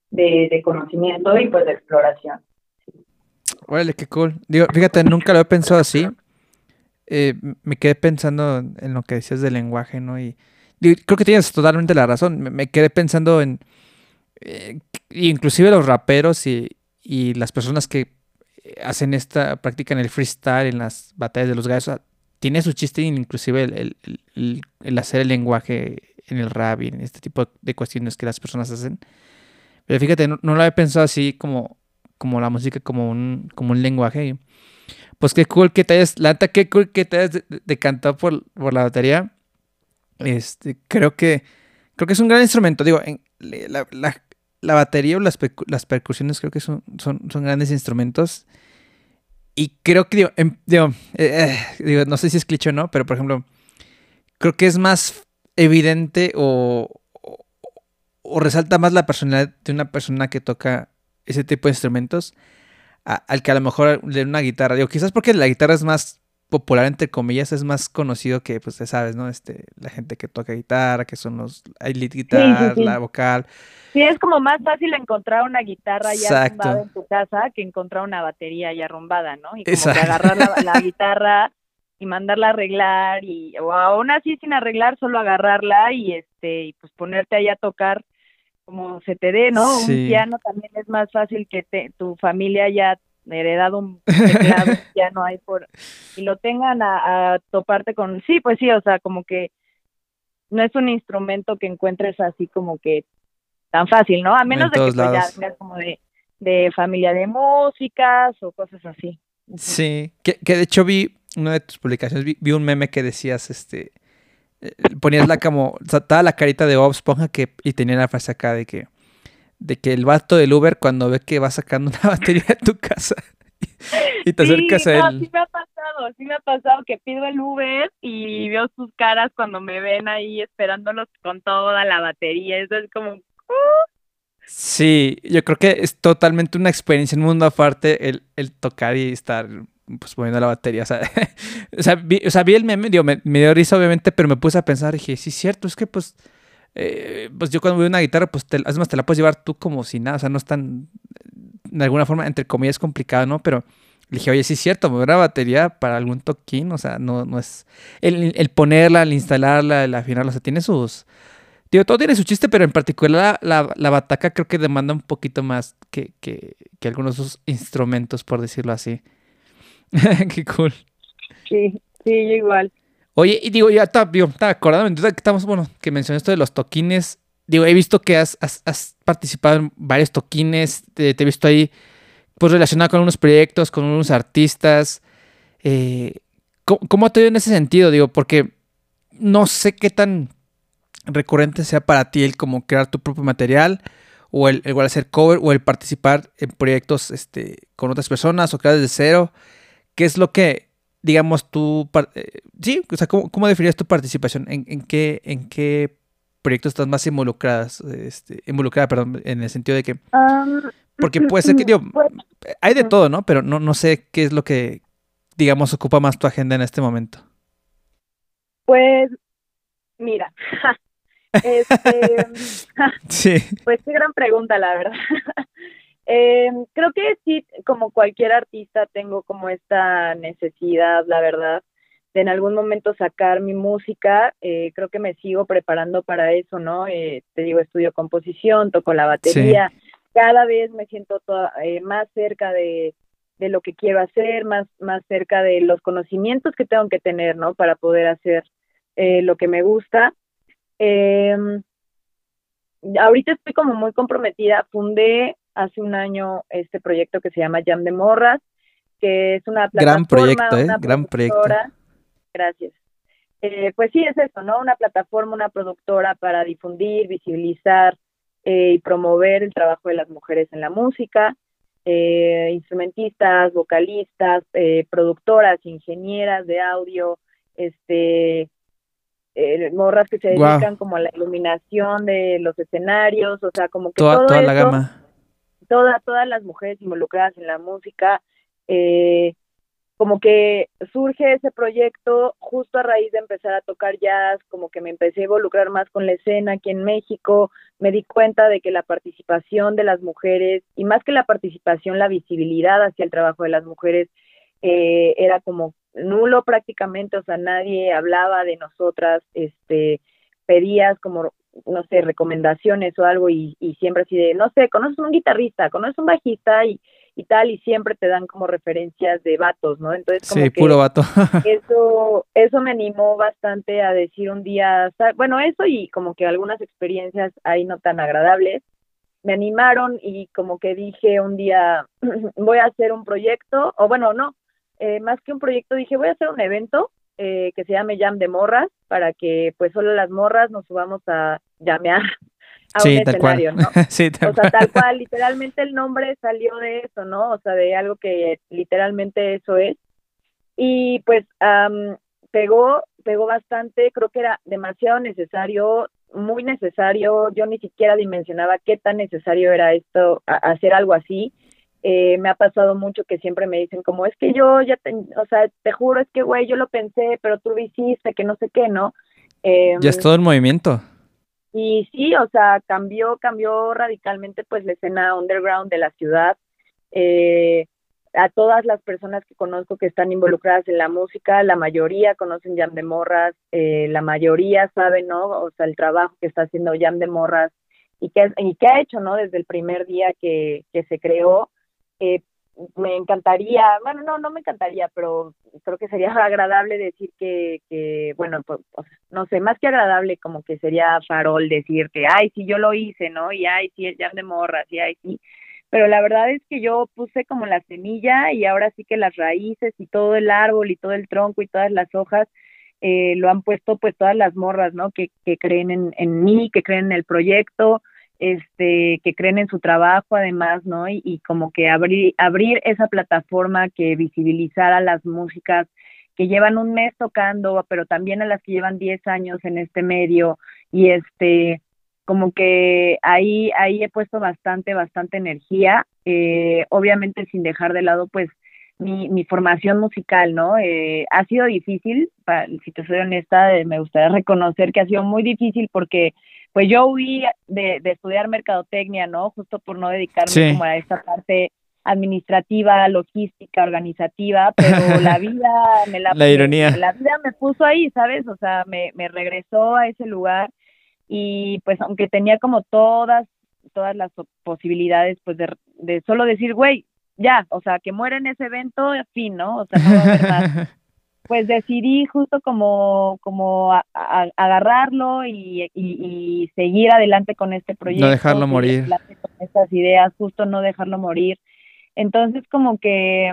de, de conocimiento y pues de exploración. Órale, qué cool. Digo, fíjate, nunca lo he pensado así. Eh, me quedé pensando en lo que decías del lenguaje, ¿no? Y, creo que tienes totalmente la razón. Me, quedé pensando en, eh, inclusive los raperos y, las personas que hacen esta práctica en el freestyle, en las batallas de los gallos, tiene su chiste inclusive el, hacer el lenguaje en el rap y en este tipo de cuestiones que las personas hacen. Pero fíjate, no, lo había pensado así como, como la música, como un, como un lenguaje. Pues qué cool que te hayas, qué cool que te hayas decantado por, por la batería. Este, creo que creo que es un gran instrumento. Digo, la, batería o las, las, percusiones creo que son, son, grandes instrumentos. Y creo que, digo, em, eh, eh, digo, no sé si es cliché o no, pero por ejemplo, creo que es más evidente o, o, resalta más la personalidad de una persona que toca ese tipo de instrumentos al que a lo mejor de una guitarra. Digo, quizás porque la guitarra es más popular entre comillas es más conocido que pues ya sabes no este la gente que toca guitarra que son los lead guitar la vocal. Sí es como más fácil encontrar una guitarra ya arrumbada en tu casa que encontrar una batería ya arrumbada no y como que agarrar la, [LAUGHS] guitarra y mandarla a arreglar y o aún así sin arreglar solo agarrarla y este y pues ponerte ahí a tocar como se te dé no un piano también es más fácil que te, tu familia ya heredado un teclado, [LAUGHS] ya no hay por y lo tengan a, toparte con sí pues sí o sea como que no es un instrumento que encuentres así como que tan fácil no a menos de que pues, ya como de, de familia de músicas o cosas así. Sí que, que de hecho vi una de tus publicaciones vi, un meme que decías este eh, ponías la como estaba la carita de Bob Esponja que y tenía la frase acá de que de que el vato del Uber cuando ve que va sacando una [LAUGHS] batería de tu casa y te acercas a él. Sí me ha pasado, sí me ha pasado que pido el Uber y veo sus caras cuando me ven ahí esperándolos con toda la batería. Eso es como... Uh. Sí, yo creo que es totalmente una experiencia, un mundo aparte el, el tocar y estar pues poniendo la batería. O sea, [LAUGHS] o sea, vi, o sea, vi el meme, digo, me, me, dio risa obviamente, pero me puse a pensar, dije, sí cierto, es que pues eh, pues yo cuando veo una guitarra, pues te, además te la puedes llevar tú como si nada, o sea, no es tan, de alguna forma, entre comillas, complicado, ¿no? Pero dije, oye, sí es cierto, mover la batería para algún toquín, o sea, no, no es, el, ponerla, el instalarla, el afinarla, o sea, tiene sus, digo, todo tiene su chiste, pero en particular la, la, bataca creo que demanda un poquito más que, que, que algunos de sus instrumentos, por decirlo así. [LAUGHS] Qué cool. Sí, sí, igual. Oye, y digo, ya estaba, digo, estaba acordado, que estamos, bueno, que mencioné esto de los toquines. Digo, he visto que has, participado en varios toquines, te, he visto ahí, pues relacionado con unos proyectos, con unos artistas. Eh, ¿cómo, te dio en ese sentido? Digo, porque no sé qué tan recurrente sea para ti el como crear tu propio material o el, igual hacer cover o el participar en proyectos este, con otras personas o crear desde cero. ¿Qué es lo que, digamos, tú, eh, sí, o sea, ¿cómo, cómo definirías tu participación? ¿En, en, qué, ¿En qué proyectos estás más involucradas, este, involucrada, perdón, en el sentido de que... porque puede ser que, digo, pues, hay de todo, ¿no? Pero no, no sé qué es lo que, digamos, ocupa más tu agenda en este momento. Pues, mira, [LAUGHS] este, [LAUGHS] sí. [LAUGHS] pues qué gran pregunta, la verdad. Eh, creo que sí, como cualquier artista, tengo como esta necesidad, la verdad, de en algún momento sacar mi música. Eh, creo que me sigo preparando para eso, ¿no? Eh, te digo, estudio composición, toco la batería. Cada vez me siento más cerca de, de lo que quiero hacer, más, más cerca de los conocimientos que tengo que tener, ¿no? Para poder hacer lo que me gusta. ahorita estoy como muy comprometida. Fundé hace un año este proyecto que se llama Jam de Morras, que es una plataforma. Gran proyecto, ¿eh? Gran proyecto. Gracias. Eh, pues sí, es eso, ¿no? Una plataforma, una productora para difundir, visibilizar eh, y promover el trabajo de las mujeres en la música, eh, instrumentistas, vocalistas, productoras, ingenieras de audio, este, morras que se dedican como a la iluminación de los escenarios, o sea, como que toda, toda la gama todas las mujeres involucradas en la música, eh, como que surge ese proyecto justo a raíz de empezar a tocar jazz, como que me empecé a involucrar más con la escena aquí en México, me di cuenta de que la participación de las mujeres, y más que la participación, la visibilidad hacia el trabajo de las mujeres, eh, era como nulo prácticamente, o sea, nadie hablaba de nosotras, este, pedías como no sé, recomendaciones o algo y, y, siempre así de, no sé, conoces un guitarrista, conoces un bajista y, y tal, y siempre te dan como referencias de vatos, ¿no? Entonces, como sí, puro vato. [LAUGHS] eso, eso me animó bastante a decir un día, bueno, eso y como que algunas experiencias ahí no tan agradables, me animaron y como que dije un día, [CLEARS THROAT] voy a hacer un proyecto, o bueno, no, eh, más que un proyecto, dije, voy a hacer un evento eh, que se llame Jam de Morras, para que pues solo las morras nos subamos a llamear a un escenario, ¿no? [LAUGHS] sí, o sea, tal cual, literalmente el nombre salió de eso, ¿no? O sea, de algo que literalmente eso es. Y pues pegó, pegó bastante, creo que era demasiado necesario, muy necesario, yo ni siquiera dimensionaba qué tan necesario era esto, hacer algo así. Eh, me ha pasado mucho que siempre me dicen como es que yo ya, te, o sea, te juro es que güey, yo lo pensé, pero tú lo hiciste, que no sé qué, ¿no? Eh, ya es todo el movimiento. Y sí, o sea, cambió, cambió radicalmente pues la escena underground de la ciudad. Eh, a todas las personas que conozco que están involucradas en la música, la mayoría conocen Jam de Morras, eh, la mayoría saben, ¿no? O sea, el trabajo que está haciendo Jam de Morras y que, y que ha hecho, ¿no? Desde el primer día que, que se creó. Eh, me encantaría, bueno, no, no me encantaría, pero creo que sería [LAUGHS] agradable decir que, que bueno, pues, no sé, más que agradable, como que sería farol decir que, ay, sí, yo lo hice, ¿no? Y ay, sí, ya de morras, y ay, sí. Pero la verdad es que yo puse como la semilla y ahora sí que las raíces y todo el árbol y todo el tronco y todas las hojas eh, lo han puesto pues todas las morras, ¿no? Que, que creen en, en mí, que creen en el proyecto, este, que creen en su trabajo además, ¿no? Y, como que abrir, abrir esa plataforma que visibilizara las músicas que llevan un mes tocando, pero también a las que llevan 10 años en este medio y este, como que ahí, ahí he puesto bastante, bastante energía, eh, obviamente sin dejar de lado pues mi, formación musical, ¿no? Eh, ha sido difícil, si te soy honesta, eh, me gustaría reconocer que ha sido muy difícil porque pues yo huí de, de estudiar mercadotecnia, ¿no? Justo por no dedicarme como a esta parte administrativa, logística, organizativa, pero [LAUGHS] la vida me la, la ironía. la vida me puso ahí, ¿sabes? O sea, me, me regresó a ese lugar y pues aunque tenía como todas todas las posibilidades pues de, de solo decir, güey, ya, o sea, que muera en ese evento, fin, ¿no? O sea, no va a haber más. [LAUGHS] pues decidí justo como, como agarrarlo y, y, seguir adelante con este proyecto. No dejarlo morir. Con estas ideas, justo no dejarlo morir. Entonces como que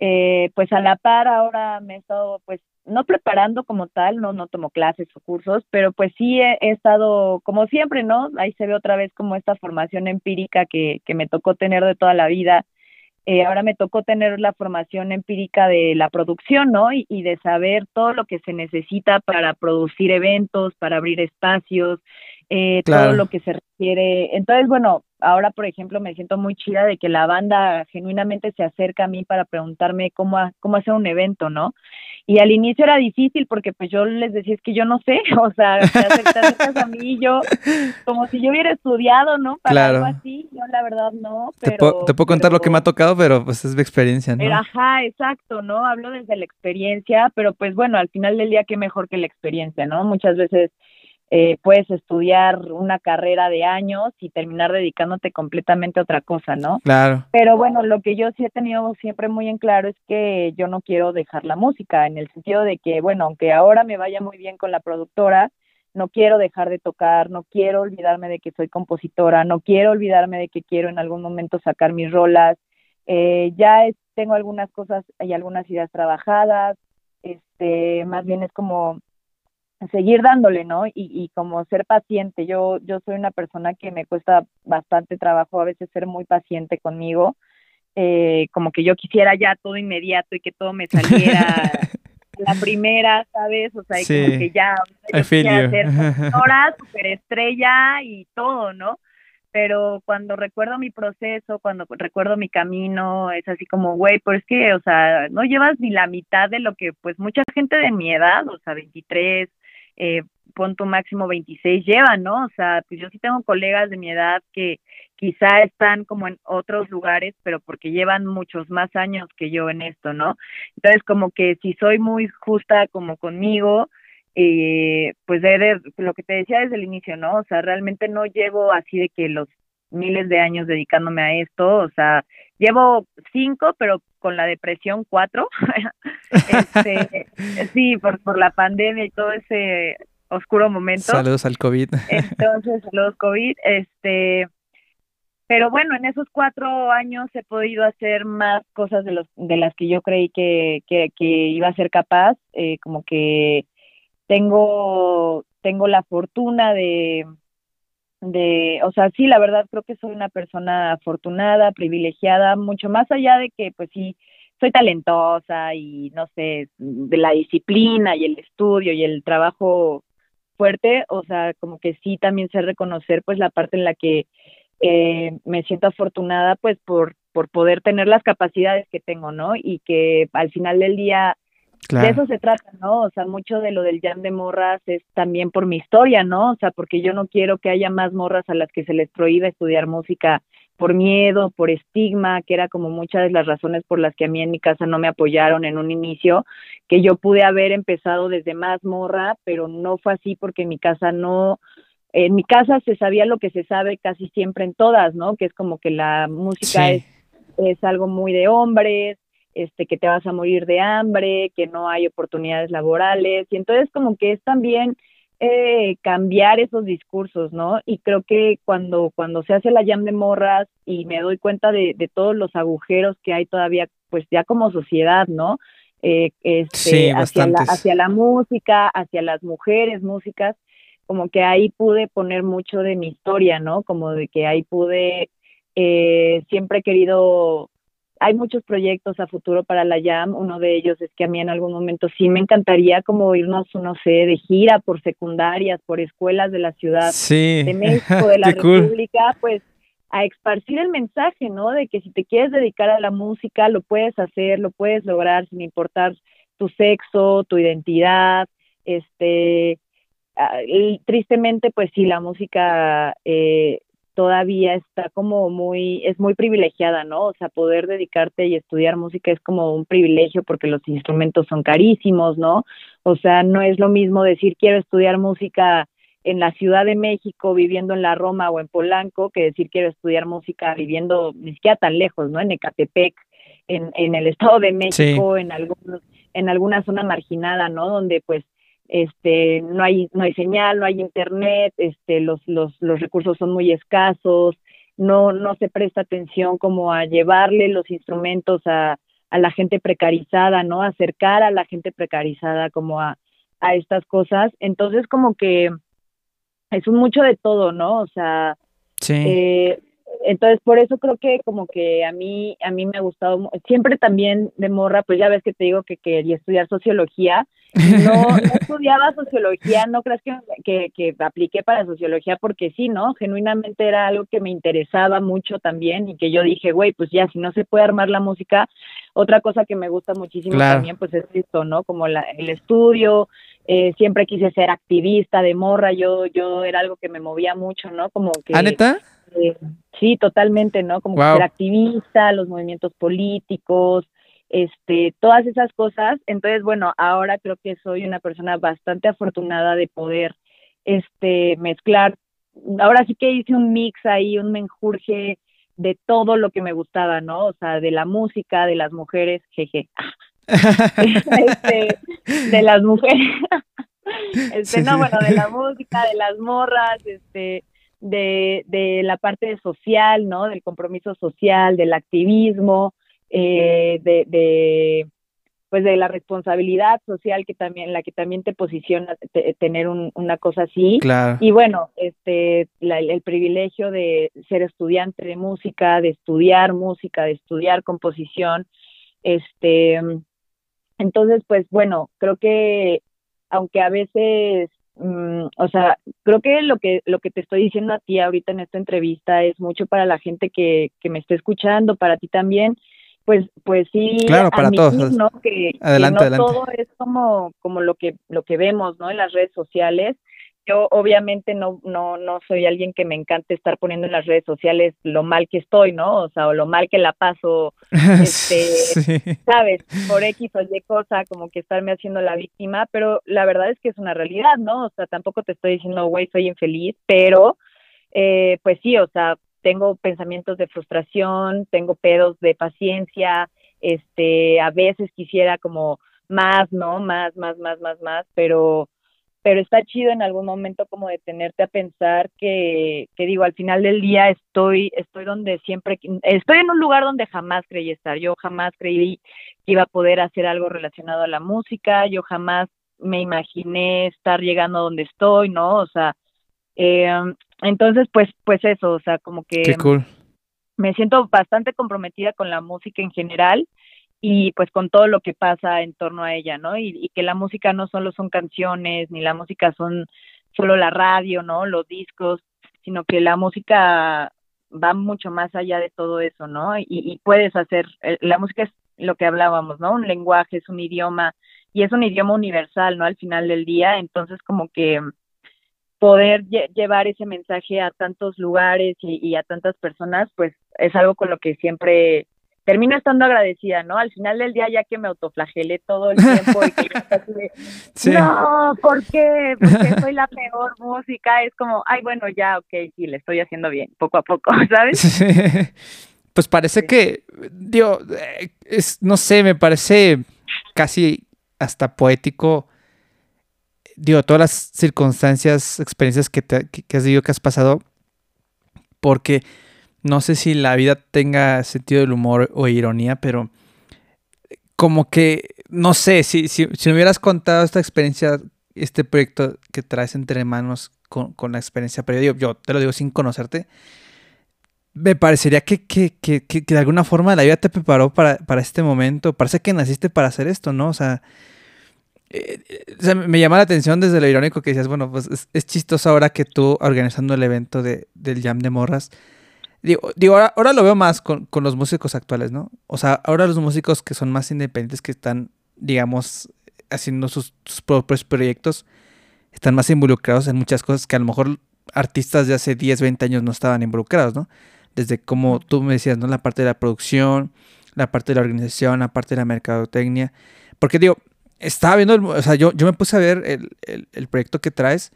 eh, pues a la par ahora me he estado pues no preparando como tal, no, no tomo clases o cursos, pero pues sí he, estado, como siempre, ¿no? Ahí se ve otra vez como esta formación empírica que, que me tocó tener de toda la vida. Eh, ahora me tocó tener la formación empírica de la producción, ¿no? Y, y, de saber todo lo que se necesita para producir eventos, para abrir espacios, eh, todo lo que se requiere. Entonces, bueno, ahora, por ejemplo, me siento muy chida de que la banda genuinamente se acerca a mí para preguntarme cómo, cómo hacer un evento, ¿no? Y al inicio era difícil porque pues yo les decía, es que yo no sé, [LAUGHS] o sea, te acercas a mí yo, como si yo hubiera estudiado, ¿no? Para algo así, yo la verdad no. Pero, te, puedo, te puedo contar lo que me ha tocado, pero pues es mi experiencia, ¿no? ajá, exacto, ¿no? Hablo desde la experiencia, pero pues bueno, al final del día, qué mejor que la experiencia, ¿no? Muchas veces eh, puedes estudiar una carrera de años y terminar dedicándote completamente a otra cosa, ¿no? Claro. Pero bueno, lo que yo sí he tenido siempre muy en claro es que yo no quiero dejar la música, en el sentido de que, bueno, aunque ahora me vaya muy bien con la productora, no quiero dejar de tocar, no quiero olvidarme de que soy compositora, no quiero olvidarme de que quiero en algún momento sacar mis rolas. Eh, ya tengo algunas cosas y algunas ideas trabajadas, este, más bien es como seguir dándole, ¿no? Y, y como ser paciente. Yo, yo soy una persona que me cuesta bastante trabajo a veces ser muy paciente conmigo. Eh, como que yo quisiera ya todo inmediato y que todo me saliera [LAUGHS] la primera, ¿sabes? O sea, y como que ya, yo quisiera ser [LAUGHS] superestrella y todo, ¿no? Pero cuando recuerdo mi proceso, cuando recuerdo mi camino, es así como, güey, pues es que, o sea, no llevas ni la mitad de lo que, pues, mucha gente de mi edad, o sea, 23, eh, punto máximo 26 llevan, ¿no? O sea, pues yo sí tengo colegas de mi edad que quizá están como en otros lugares, pero porque llevan muchos más años que yo en esto, ¿no? Entonces, como que si soy muy justa como conmigo, eh, pues lo que te decía desde el inicio, ¿no? O sea, realmente no llevo así de que los miles de años dedicándome a esto, o sea, llevo cinco, pero con la depresión cuatro. [LAUGHS] este, [LAUGHS] sí, por, por la pandemia y todo ese oscuro momento. Saludos al COVID. Entonces, saludos COVID. Este, pero bueno, en esos cuatro años he podido hacer más cosas de, los, de las que yo creí que, que, que iba a ser capaz. Eh, como que tengo, tengo la fortuna de, de, o sea, sí, la verdad creo que soy una persona afortunada, privilegiada, mucho más allá de que, pues sí, soy talentosa y no sé, de la disciplina y el estudio y el trabajo fuerte, o sea, como que sí también sé reconocer pues la parte en la que eh, me siento afortunada pues por, por poder tener las capacidades que tengo, ¿no? Y que al final del día de eso se trata, ¿no? O sea, mucho de lo del jam de morras es también por mi historia, ¿no? O sea, porque yo no quiero que haya más morras a las que se les prohíbe estudiar música por miedo, por estigma, que era como muchas de las razones por las que a mí en mi casa no me apoyaron en un inicio, que yo pude haber empezado desde más morra, pero no fue así porque en mi casa no, en mi casa se sabía lo que se sabe casi siempre en todas, ¿no? Que es como que la música es, es algo muy de hombres, este, que te vas a morir de hambre, que no hay oportunidades laborales, y entonces como que es también eh, cambiar esos discursos, ¿no? Y creo que cuando, cuando se hace la jam de morras y me doy cuenta de, de todos los agujeros que hay todavía, pues ya como sociedad, ¿no? Eh, este, hacia, la, hacia la música, hacia las mujeres músicas, como que ahí pude poner mucho de mi historia, ¿no? Como de que ahí pude, eh, siempre he querido hay muchos proyectos a futuro para la Jam. Uno de ellos es que a mí en algún momento sí me encantaría como irnos, no sé, de gira por secundarias, por escuelas de la ciudad de México, de [LAUGHS] la República, pues a esparcir el mensaje, ¿no? De que si te quieres dedicar a la música, lo puedes hacer, lo puedes lograr sin importar tu sexo, tu identidad, este, ah, tristemente, pues sí, la música eh, todavía está como muy, es muy privilegiada, ¿no? O sea, poder dedicarte y estudiar música es como un privilegio porque los instrumentos son carísimos, ¿no? O sea, no es lo mismo decir quiero estudiar música en la Ciudad de México viviendo en la Roma o en Polanco que decir quiero estudiar música viviendo ni siquiera tan lejos, ¿no? En Ecatepec, en, en el Estado de México, en algún, en alguna zona marginada, ¿no? Donde pues este no hay no hay señal no hay internet este los los los recursos son muy escasos no no se presta atención como a llevarle los instrumentos a a la gente precarizada, ¿no? Acercar a la gente precarizada como a, a estas cosas. Entonces, como que es un mucho de todo, ¿no? O sea, Sí. eh, entonces por eso creo que como que a mí a mí me ha gustado siempre también de morra pues ya ves que te digo que quería estudiar sociología no, [LAUGHS] no estudiaba sociología no creas que, que que apliqué para sociología porque sí no genuinamente era algo que me interesaba mucho también y que yo dije güey pues ya si no se puede armar la música otra cosa que me gusta muchísimo Claro. también pues es esto no como la, el estudio eh, siempre quise ser activista de morra yo yo era algo que me movía mucho no como que ¿Ah, neta? eh, sí, totalmente, ¿no? Como que ser activista, los movimientos políticos, este, todas esas cosas. Entonces, bueno, ahora creo que soy una persona bastante afortunada de poder, este, mezclar. Ahora sí que hice un mix ahí, un menjurje de todo lo que me gustaba, ¿no? O sea, de la música, de las mujeres, jeje, [LAUGHS] este, de las mujeres. [LAUGHS] Este, no, bueno, de la [LAUGHS] música, de las morras, este, de, de la parte social, ¿no? Del compromiso social, del activismo, eh, de, de, pues de la responsabilidad social que también, la que también te posiciona te- tener un- una cosa así. Claro. Y bueno, este, la- el privilegio de ser estudiante de música, de estudiar música, de estudiar composición, este, entonces, pues bueno, creo que aunque a veces, mm, o sea, creo que lo que lo que te estoy diciendo a ti ahorita en esta entrevista es mucho para la gente que, que me esté escuchando, para ti también, pues, pues sí, Claro, para admitir, todos. ¿no? Que, no adelante. todo es como, como lo que lo que vemos, ¿no? En las redes sociales. Yo obviamente no, no, no soy alguien que me encante estar poniendo en las redes sociales lo mal que estoy, ¿no? O sea, o lo mal que la paso, [LAUGHS] Este, Sí. ¿sabes? Por X o Y cosa, como que estarme haciendo la víctima, pero la verdad es que es una realidad, ¿no? O sea, tampoco te estoy diciendo, güey, soy infeliz, pero eh, pues sí, o sea, tengo pensamientos de frustración, tengo pedos de paciencia, este, a veces quisiera como más, ¿no? Más, más, más, más, más, pero pero está chido en algún momento como detenerte a pensar que, que digo, al final del día estoy, estoy donde siempre, estoy en un lugar donde jamás creí estar, yo jamás creí que iba a poder hacer algo relacionado a la música, yo jamás me imaginé estar llegando donde estoy, ¿no? O sea, eh, entonces pues, pues eso, o sea, como que Qué cool. me siento bastante comprometida con la música en general y pues con todo lo que pasa en torno a ella, ¿no? Y, y, que la música no solo son canciones, ni la música son solo la radio, ¿no? Los discos, sino que la música va mucho más allá de todo eso, ¿no? Y, y puedes hacer, eh, la música es lo que hablábamos, ¿no? Un lenguaje, es un idioma, y es un idioma universal, ¿no? Al final del día, entonces como que poder lle llevar ese mensaje a tantos lugares y, y, a tantas personas, pues es algo con lo que siempre termino estando agradecida, ¿no? Al final del día, ya que me autoflagelé todo el tiempo y que casi [LAUGHS] de, sí. no, ¿por qué? Porque soy la peor música. Es como, ay, bueno, ya, ok, sí, le estoy haciendo bien, poco a poco, [LAUGHS] ¿sabes? Sí. Pues parece sí. que, digo, es, no sé, me parece casi hasta poético, digo, todas las circunstancias, experiencias que, te, que, has dicho que has pasado, porque no sé si la vida tenga sentido del humor o ironía, pero como que, no sé, si, si, si me hubieras contado esta experiencia, este proyecto que traes entre manos con, con la experiencia, pero yo, yo, te lo digo sin conocerte, me parecería que, que, que, que, de alguna forma la vida te preparó para, para este momento, parece que naciste para hacer esto, ¿no? O sea, eh, o sea, me llama la atención desde lo irónico que decías, bueno, pues es, es chistoso ahora que tú organizando el evento de, del Jam de Morras, Digo, digo ahora, ahora, lo veo más con, con, los músicos actuales, ¿no? O sea, ahora los músicos que son más independientes, que están, digamos, haciendo sus, sus, propios proyectos, están más involucrados en muchas cosas que a lo mejor artistas de hace 10, 20 años no estaban involucrados, ¿no? Desde como tú me decías, ¿no? La parte de la producción, la parte de la organización, la parte de la mercadotecnia. Porque digo, estaba viendo, el, o sea, yo, yo me puse a ver el, el, proyecto que traes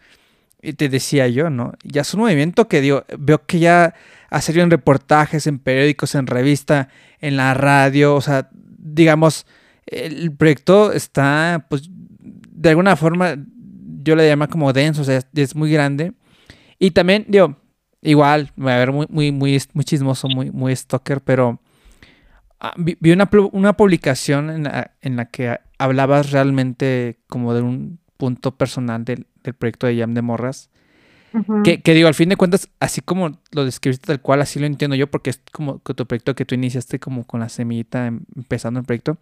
y te decía yo, ¿no? Ya es un movimiento que digo, veo que ya ha salido en reportajes, en periódicos, en revista, en la radio, o sea, digamos, el proyecto está, pues, de alguna forma, yo le llamo como denso, o sea, es muy grande. Y también, digo, igual, me va a ver muy, muy, muy, muy chismoso, muy, muy stalker, pero ah, vi, una, una, publicación en la, en la, que hablabas realmente como de un punto personal del, del proyecto de Jam de Morras. que, que, digo, al fin de cuentas, así como lo describiste tal cual, así lo entiendo yo, porque es como que tu proyecto que tú iniciaste como con la semillita em, empezando el proyecto,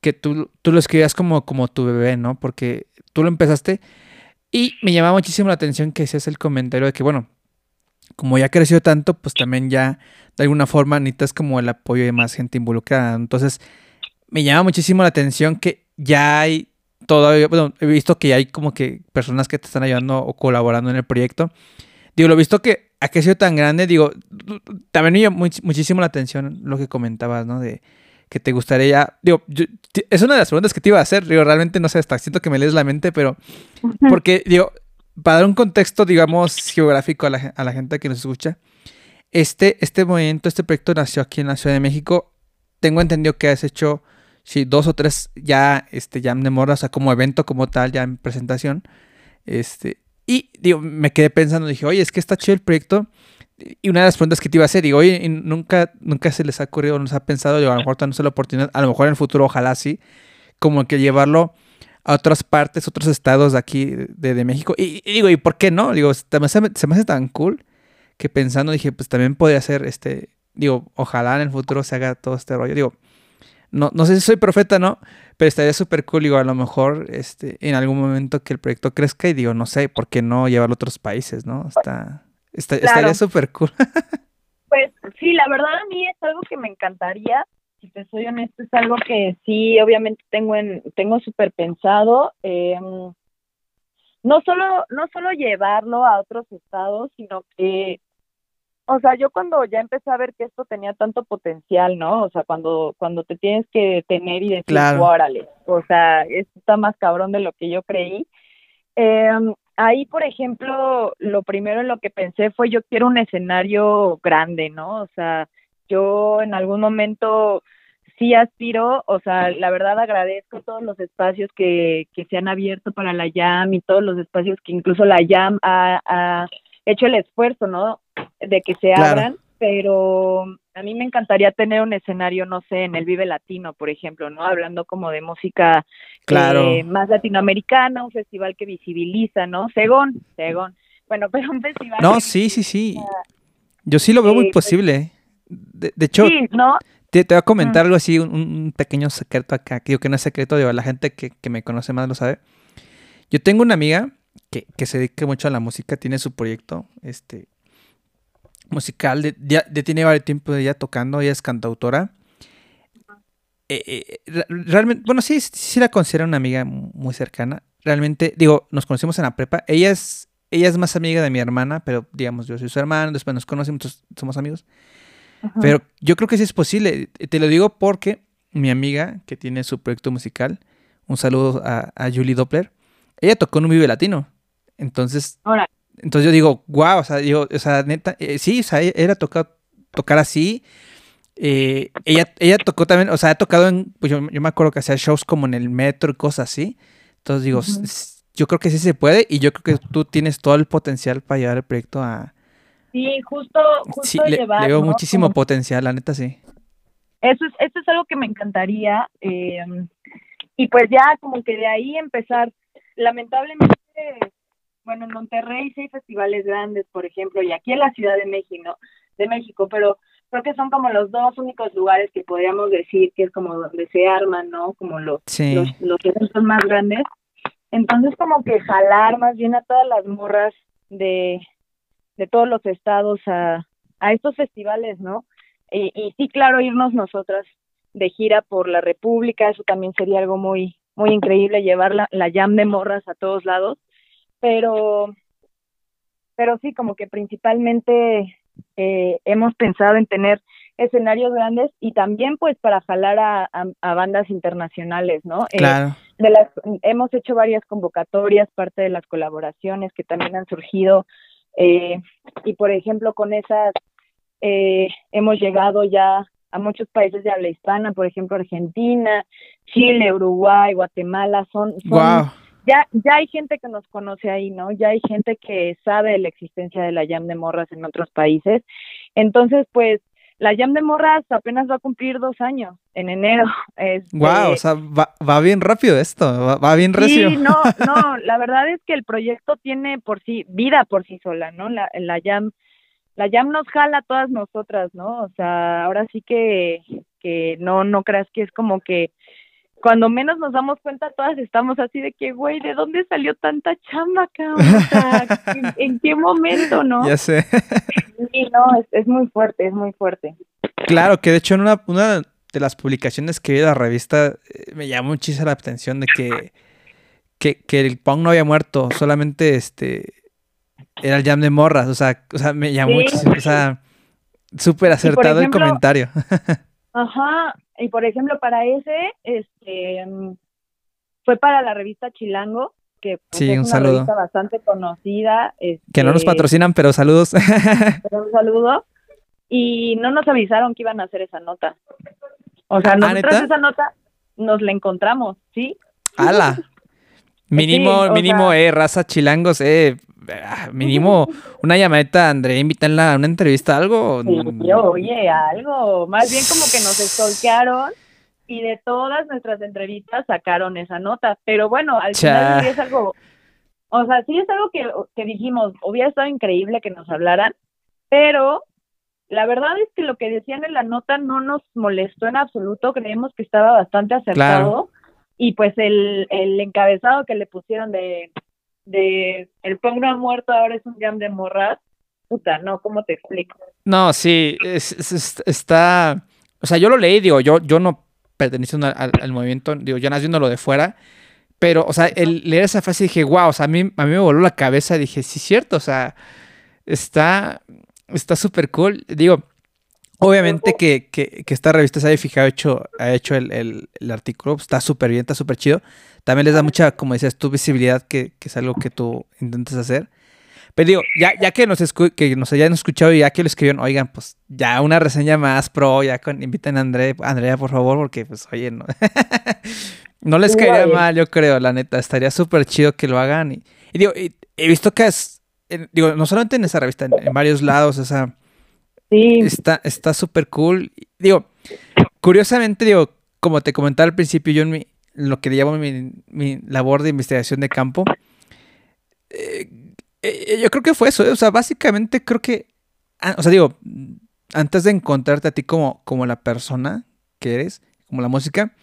que tú, tú lo escribías como, como tu bebé, ¿no? Porque tú lo empezaste y me llamaba muchísimo la atención que hacías el comentario de que, bueno, como ya creció tanto, pues también ya de alguna forma necesitas como el apoyo de más gente involucrada. Entonces, me llama muchísimo la atención que ya hay todavía, bueno, he visto que ya hay como que personas que te están ayudando o colaborando en el proyecto. Digo, lo he visto que ha crecido tan grande, digo, también me llama muchísimo la atención lo que comentabas, ¿no? De que te gustaría, digo, es una de las preguntas que te iba a hacer, digo, realmente no sé, hasta siento que me lees la mente, pero, porque, digo, para dar un contexto, digamos, geográfico a la, a la gente que nos escucha, este, este movimiento, este proyecto nació aquí en la Ciudad de México. Tengo entendido que has hecho, sí, dos o tres ya, este, Jam de Morra, o sea, como evento como tal, ya en presentación. Este, y digo, me quedé pensando, dije, oye, es que está chido el proyecto. Y una de las preguntas que te iba a hacer, digo, oye, nunca, nunca se les ha ocurrido, no se ha pensado, digo, a lo mejor no se la oportunidad, a lo mejor en el futuro, ojalá sí, como que llevarlo a otras partes, otros estados de aquí de, México. Y, digo, ¿y por qué no? Digo, se me, hace, tan cool que pensando dije, pues también podría ser, este, digo, ojalá en el futuro se haga todo este rollo. Digo, no, no sé si soy profeta, ¿no? Pero estaría súper cool, digo, a lo mejor este, en algún momento que el proyecto crezca y digo, no sé, ¿por qué no llevarlo a otros países, no? Está, Estaría súper cool. [LAUGHS] pues sí, la verdad a mí es algo que me encantaría, si te soy honesto, es algo que sí, obviamente tengo en, tengo súper pensado. Eh, no solo, no solo llevarlo a otros estados, sino que, o sea, yo cuando ya empecé a ver que esto tenía tanto potencial, ¿no? O sea, cuando, cuando te tienes que tener y decir, claro. órale, o sea, esto está más cabrón de lo que yo creí. Eh, ahí, por ejemplo, lo primero en lo que pensé fue yo quiero un escenario grande, ¿no? O sea, yo en algún momento sí aspiro, o sea, la verdad agradezco todos los espacios que, que se han abierto para la JAM y todos los espacios que incluso la JAM ha, hecho el esfuerzo, ¿no? De que se abran, pero a mí me encantaría tener un escenario, no sé, en el Vive Latino, por ejemplo, ¿no? Hablando como de música eh, más latinoamericana, un festival que visibiliza, ¿no? Según, según. Bueno, pero un festival. No, sí, sí, sí. Yo sí lo veo muy pues posible. De, hecho, sí, ¿no? Te, voy a comentar algo así, un, pequeño secreto acá, que yo que no es secreto, digo, la gente que, me conoce más lo sabe. Yo tengo una amiga que, se dedica mucho a la música, tiene su proyecto este, musical, ya, tiene varios tiempo de ella tocando, ella es cantautora. Eh, eh, realmente, bueno, sí, sí la considero una amiga muy cercana. Realmente, digo, nos conocimos en la prepa. Ella es, ella es más amiga de mi hermana, pero digamos, yo soy su hermano, después nos conocimos, somos amigos. Pero yo creo que sí es posible. Te lo digo porque mi amiga, que tiene su proyecto musical, un saludo a, Julie Doppler, ella tocó en un Vive Latino. Entonces, entonces yo digo, wow, o sea, digo, o sea, neta, eh, sí, o sea, era tocar, tocar así. Eh, ella, ella tocó también, o sea, ha tocado en, pues yo, me acuerdo que hacía shows como en el metro y cosas así. Entonces digo, yo creo que sí se puede y yo creo que tú tienes todo el potencial para llevar el proyecto a, Sí, justo, justo le, veo muchísimo potencial, la neta sí. Eso es, eso es algo que me encantaría. Eh, y pues ya como que de ahí empezar. Lamentablemente, bueno, en Monterrey sí hay festivales grandes, por ejemplo, y aquí en la Ciudad de México, de México, pero creo que son como los dos únicos lugares que podríamos decir que es como donde se arman, ¿no? Como los, los, los eventos más grandes. Entonces como que jalar más bien a todas las morras de, de todos los estados a, a estos festivales, ¿no? Y, y, sí, claro, irnos nosotras de gira por la República, eso también sería algo muy, muy increíble, llevar la, la jam de morras a todos lados, pero, pero sí, como que principalmente eh, hemos pensado en tener escenarios grandes y también pues para jalar a, a, bandas internacionales, ¿no? Eh, claro. de las, hemos hecho varias convocatorias, parte de las colaboraciones que también han surgido eh, y por ejemplo, con esas eh, hemos llegado ya a muchos países de habla hispana, por ejemplo, Argentina, Chile, Uruguay, Guatemala, son, ya, ya hay gente que nos conoce ahí, ¿no? Ya hay gente que sabe la existencia de la Jam de Morras en otros países. Entonces, pues, la Jam de Morras apenas va a cumplir dos años, en enero. [LAUGHS] Este, wow, o sea, va, va bien rápido esto, va, va, bien recio. Sí, no, no, [LAUGHS] la verdad es que el proyecto tiene por sí, vida por sí sola, ¿no? La, la Jam, la Jam nos jala a todas nosotras, ¿no? O sea, ahora sí que, que no, no creas que es como que cuando menos nos damos cuenta, todas estamos así de que, güey, ¿de dónde salió tanta chamba, cabrón? O sea, ¿en, [LAUGHS] en qué momento, no? Ya sé. Sí, no, es, es, muy fuerte, es muy fuerte. Claro, que de hecho en una, una de las publicaciones que vi de la revista eh, me llamó muchísimo la atención de que, que, que el punk no había muerto, solamente este era el jam de morras, o sea, o sea me llamó sí. muchísimo, o sea, súper acertado ejemplo, el comentario. [LAUGHS] Ajá, y por ejemplo, para ese, este, fue para la revista Chilango, que pues, sí, es un una saludo. revista bastante conocida. Este, que no nos patrocinan, pero saludos. [LAUGHS] pero un saludo. Y no nos avisaron que iban a hacer esa nota. O sea, nosotros ¿Ah, esa nota nos la encontramos, ¿sí? ¡Hala! [LAUGHS] Mínimo, Sí, mínimo, sea- eh, raza chilangos, eh. Ah, Mínimo una llamadita a Andrea, invítanla a una entrevista, algo. Sí, oye, algo. Más bien como que nos stalkearon y de todas nuestras entrevistas sacaron esa nota. Pero bueno, al Cha. final sí es algo, o sea, sí es algo que, que dijimos, hubiera estado increíble que nos hablaran, pero la verdad es que lo que decían en la nota no nos molestó en absoluto, creemos que estaba bastante acertado. Y pues el, el encabezado que le pusieron de, de el punk ha muerto, ahora es un jam de morras, puta, no, ¿cómo te explico? No, sí, es- es- es- está. O sea, yo lo leí, digo, yo, yo no pertenezco al, movimiento, digo, yo nací viéndolo de fuera, pero, o sea, el leer esa frase dije, wow, o sea, a mí, a mí me voló la cabeza, dije, sí, cierto, o sea, está está súper cool. Digo, obviamente que, que, que esta revista se haya fijado, hecho, ha hecho el, el, el artículo, está súper bien, está súper chido. También les da mucha, como decías tú, visibilidad, que, que es algo que tú intentas hacer. Pero digo, ya, ya que nos escu- que nos hayan escuchado y ya que lo escribieron, oigan, pues ya una reseña más pro, ya con, inviten a André, Andrea, por favor, porque pues oye, no, [LAUGHS] no les caería mal, yo creo, la neta, estaría súper chido que lo hagan. Y, y digo, y- he visto que es, en- digo, no solamente en esa revista, en, en varios lados, o sea, Sí, está súper cool. Digo, curiosamente, digo, como te comentaba al principio, yo en mi, lo que llamo mi, mi labor de investigación de campo, eh, eh, yo creo que fue eso, eh, o sea, básicamente creo que, ah, o sea, digo, antes de encontrarte a ti como, como la persona que eres, como la música,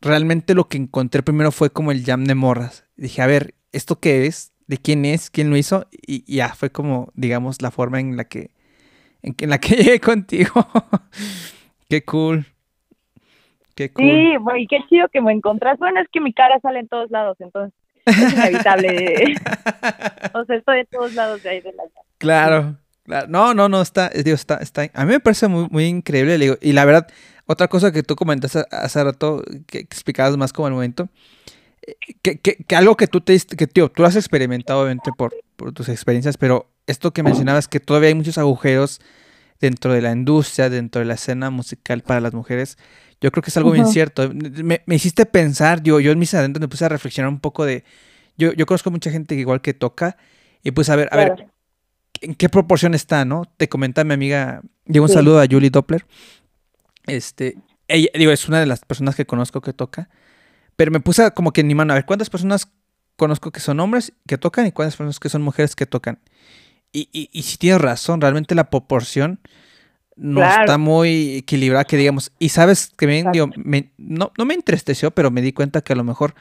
realmente lo que encontré primero fue como el jam de morras. Dije, a ver, ¿esto qué es? ¿De quién es? ¿Quién lo hizo? Y ya fue como, digamos, la forma en la que, en, la que [LAUGHS] llegué contigo. Qué cool. Qué cool. sí, güey, qué chido que me encontrás. Bueno, es que mi cara sale en todos lados, entonces es inevitable. [LAUGHS] o sea, estoy en todos lados de ahí de la Claro, claro. No, no, no, está, digo, está, está, a mí me parece muy, muy increíble, digo, y la verdad, otra cosa que tú comentaste hace rato, que explicabas más como el momento, que, que, que algo que tú te diste- que tío, tú lo has experimentado obviamente por, por tus experiencias, pero esto que mencionabas, que todavía hay muchos agujeros dentro de la industria, dentro de la escena musical para las mujeres, yo creo que es algo bien Ujú. cierto. Me, me hiciste pensar, yo, yo en mis adentros me puse a reflexionar un poco de, yo, yo conozco mucha gente que igual que toca, y pues a ver, a ver, en qué proporción está, ¿no? Te comenta mi amiga, digo un Sí. saludo a Julie Doppler. Este, ella, digo, es una de las personas que conozco que toca, pero me puse como que en mi mano, a ver, ¿cuántas personas conozco que son hombres que tocan y cuántas personas que son mujeres que tocan? Y, y, y si tienes razón, realmente la proporción no Claro. está muy equilibrada, que digamos, y sabes que me, digo, me- no, no me entristeció, pero me di cuenta que a lo mejor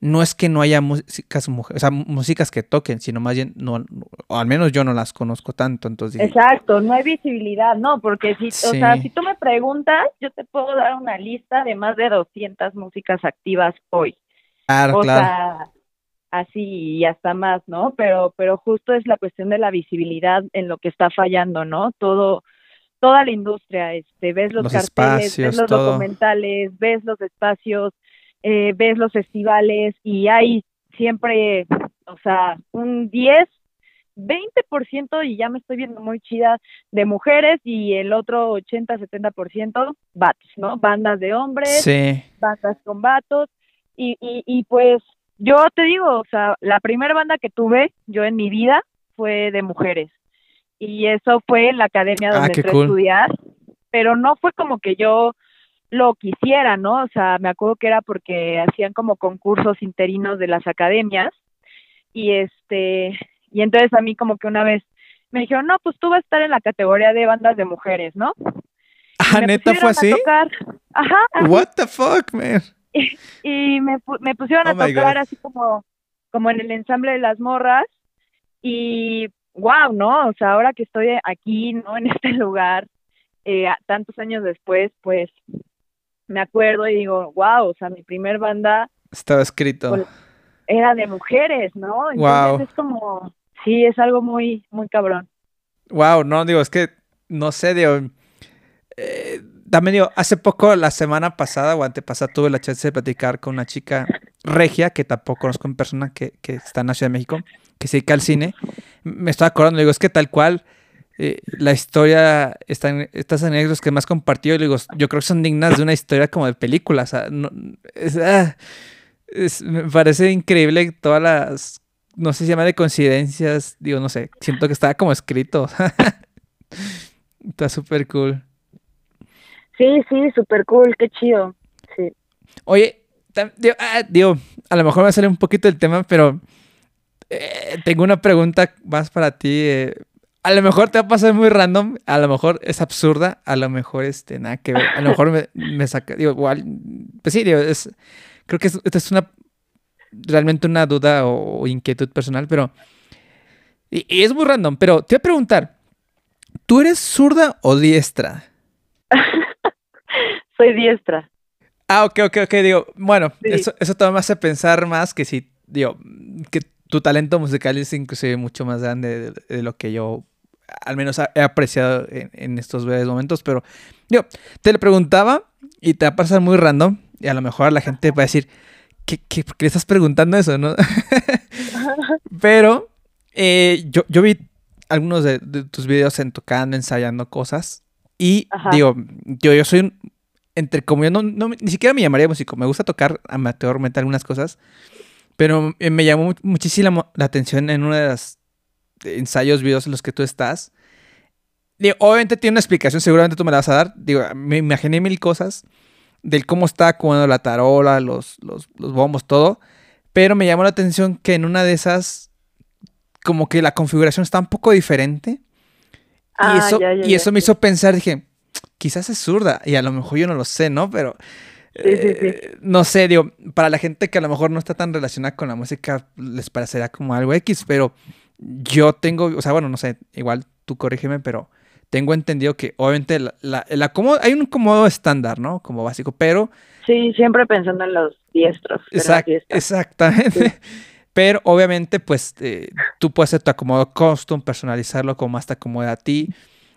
no es que no haya músicas mujeres, o sea, músicas que toquen, sino más bien, no, o al menos yo no las conozco tanto, entonces Exacto, no hay visibilidad, no, porque si, o sea, si tú me preguntas, yo te puedo dar una lista de más de 200 músicas activas hoy. claro, o claro. sea, así y hasta más, ¿no? Pero, pero justo es la cuestión de la visibilidad en lo que está fallando, ¿no? Todo, toda la industria, este, ves los, Los carteles, espacios, ves los todo. documentales, ves los espacios, eh, ves los festivales y hay siempre, o sea, un 10, 20% y ya me estoy viendo muy chida de mujeres y el otro 80, 70% vatos, ¿no? Bandas de hombres, Sí, bandas con vatos y, y, y pues yo te digo, o sea, la primera banda que tuve yo en mi vida fue de mujeres y eso fue en la academia Ah, donde qué entré cool. a estudiar pero no fue como que yo lo quisiera, ¿no? O sea, me acuerdo que era porque hacían como concursos interinos de las academias y este, y entonces a mí como que una vez me dijeron, no, pues tú vas a estar en la categoría de bandas de mujeres, ¿no? Ah, neta fue así. Ajá. What the fuck, man. Y, me, me, pusieron a oh tocar así como, como en el ensamble de las morras y wow, ¿no? O sea, ahora que estoy aquí, ¿no? [LAUGHS] En este lugar, eh, tantos años después, pues me acuerdo y digo, wow, o sea, mi primer banda... Estaba escrito. Pues, era de mujeres, ¿no? Entonces es como, sí, es algo muy, muy cabrón. Wow, no, digo, es que, no sé, digo, eh, también digo, hace poco, la semana pasada o antepasada, tuve la chance de platicar con una chica regia, que tampoco conozco en persona, que, que está en la Ciudad de México, que se dedica al cine. Me estaba acordando, digo, es que tal cual eh, la historia, están, estas anécdotas que más compartido, digo, yo creo que son dignas de una historia como de película. O sea, no, ah, me parece increíble todas las, no sé si se llama de coincidencias, digo, no sé, siento que estaba como escrito. [LAUGHS] Está súper cool. Sí, sí, súper cool, qué chido. Sí. Oye, ah, digo, a lo mejor me sale un poquito el tema, pero eh, tengo una pregunta más para ti. Eh, a lo mejor te va a pasar muy random, a lo mejor es absurda, a lo mejor este, nada que ver, a lo mejor me, me saca, digo, igual, pues sí, digo, es, creo que esta es una, realmente una duda o, inquietud personal, pero, y, es muy random, pero te voy a preguntar, ¿tú eres zurda o diestra? [LAUGHS] Soy diestra. Ah, ok, ok, ok, digo, bueno, eso, eso todavía me hace pensar más que si, digo, que tu talento musical es inclusive mucho más grande de, lo que yo al menos he apreciado en, estos breves momentos, pero yo te le preguntaba y te va a pasar muy random y a lo mejor la gente va a decir, ¿qué, qué, le estás preguntando eso? ¿no? [LAUGHS] pero eh, yo, yo vi algunos de, tus videos en tocando, ensayando cosas y digo, yo, yo soy un, entre como yo no, ni siquiera me llamaría músico, me gusta tocar amateurmente algunas cosas. Pero eh, me llamó muchísimo la atención en uno de los ensayos, videos en los que tú estás. Digo, obviamente tiene una explicación, seguramente tú me la vas a dar. Digo, me imaginé mil cosas del cómo está acomodando la tarola, los, los, los bombos, todo. Pero me llamó la atención que en una de esas, como que la configuración está un poco diferente. y ah, eso, y eso me hizo pensar, dije, quizás es zurda. Y a lo mejor yo no lo sé, ¿no? Pero eh, no sé, digo, para la gente que a lo mejor no está tan relacionada con la música, les parecerá como algo X, pero yo tengo, o sea, bueno, no sé, igual tú corrígeme, pero tengo entendido que obviamente la, la, hay un acomodo estándar, ¿no? Como básico, pero... Sí, siempre pensando en los diestros. exactamente. [LAUGHS] Pero obviamente, pues, eh, tú puedes hacer tu acomodo custom, personalizarlo como más te acomoda a ti.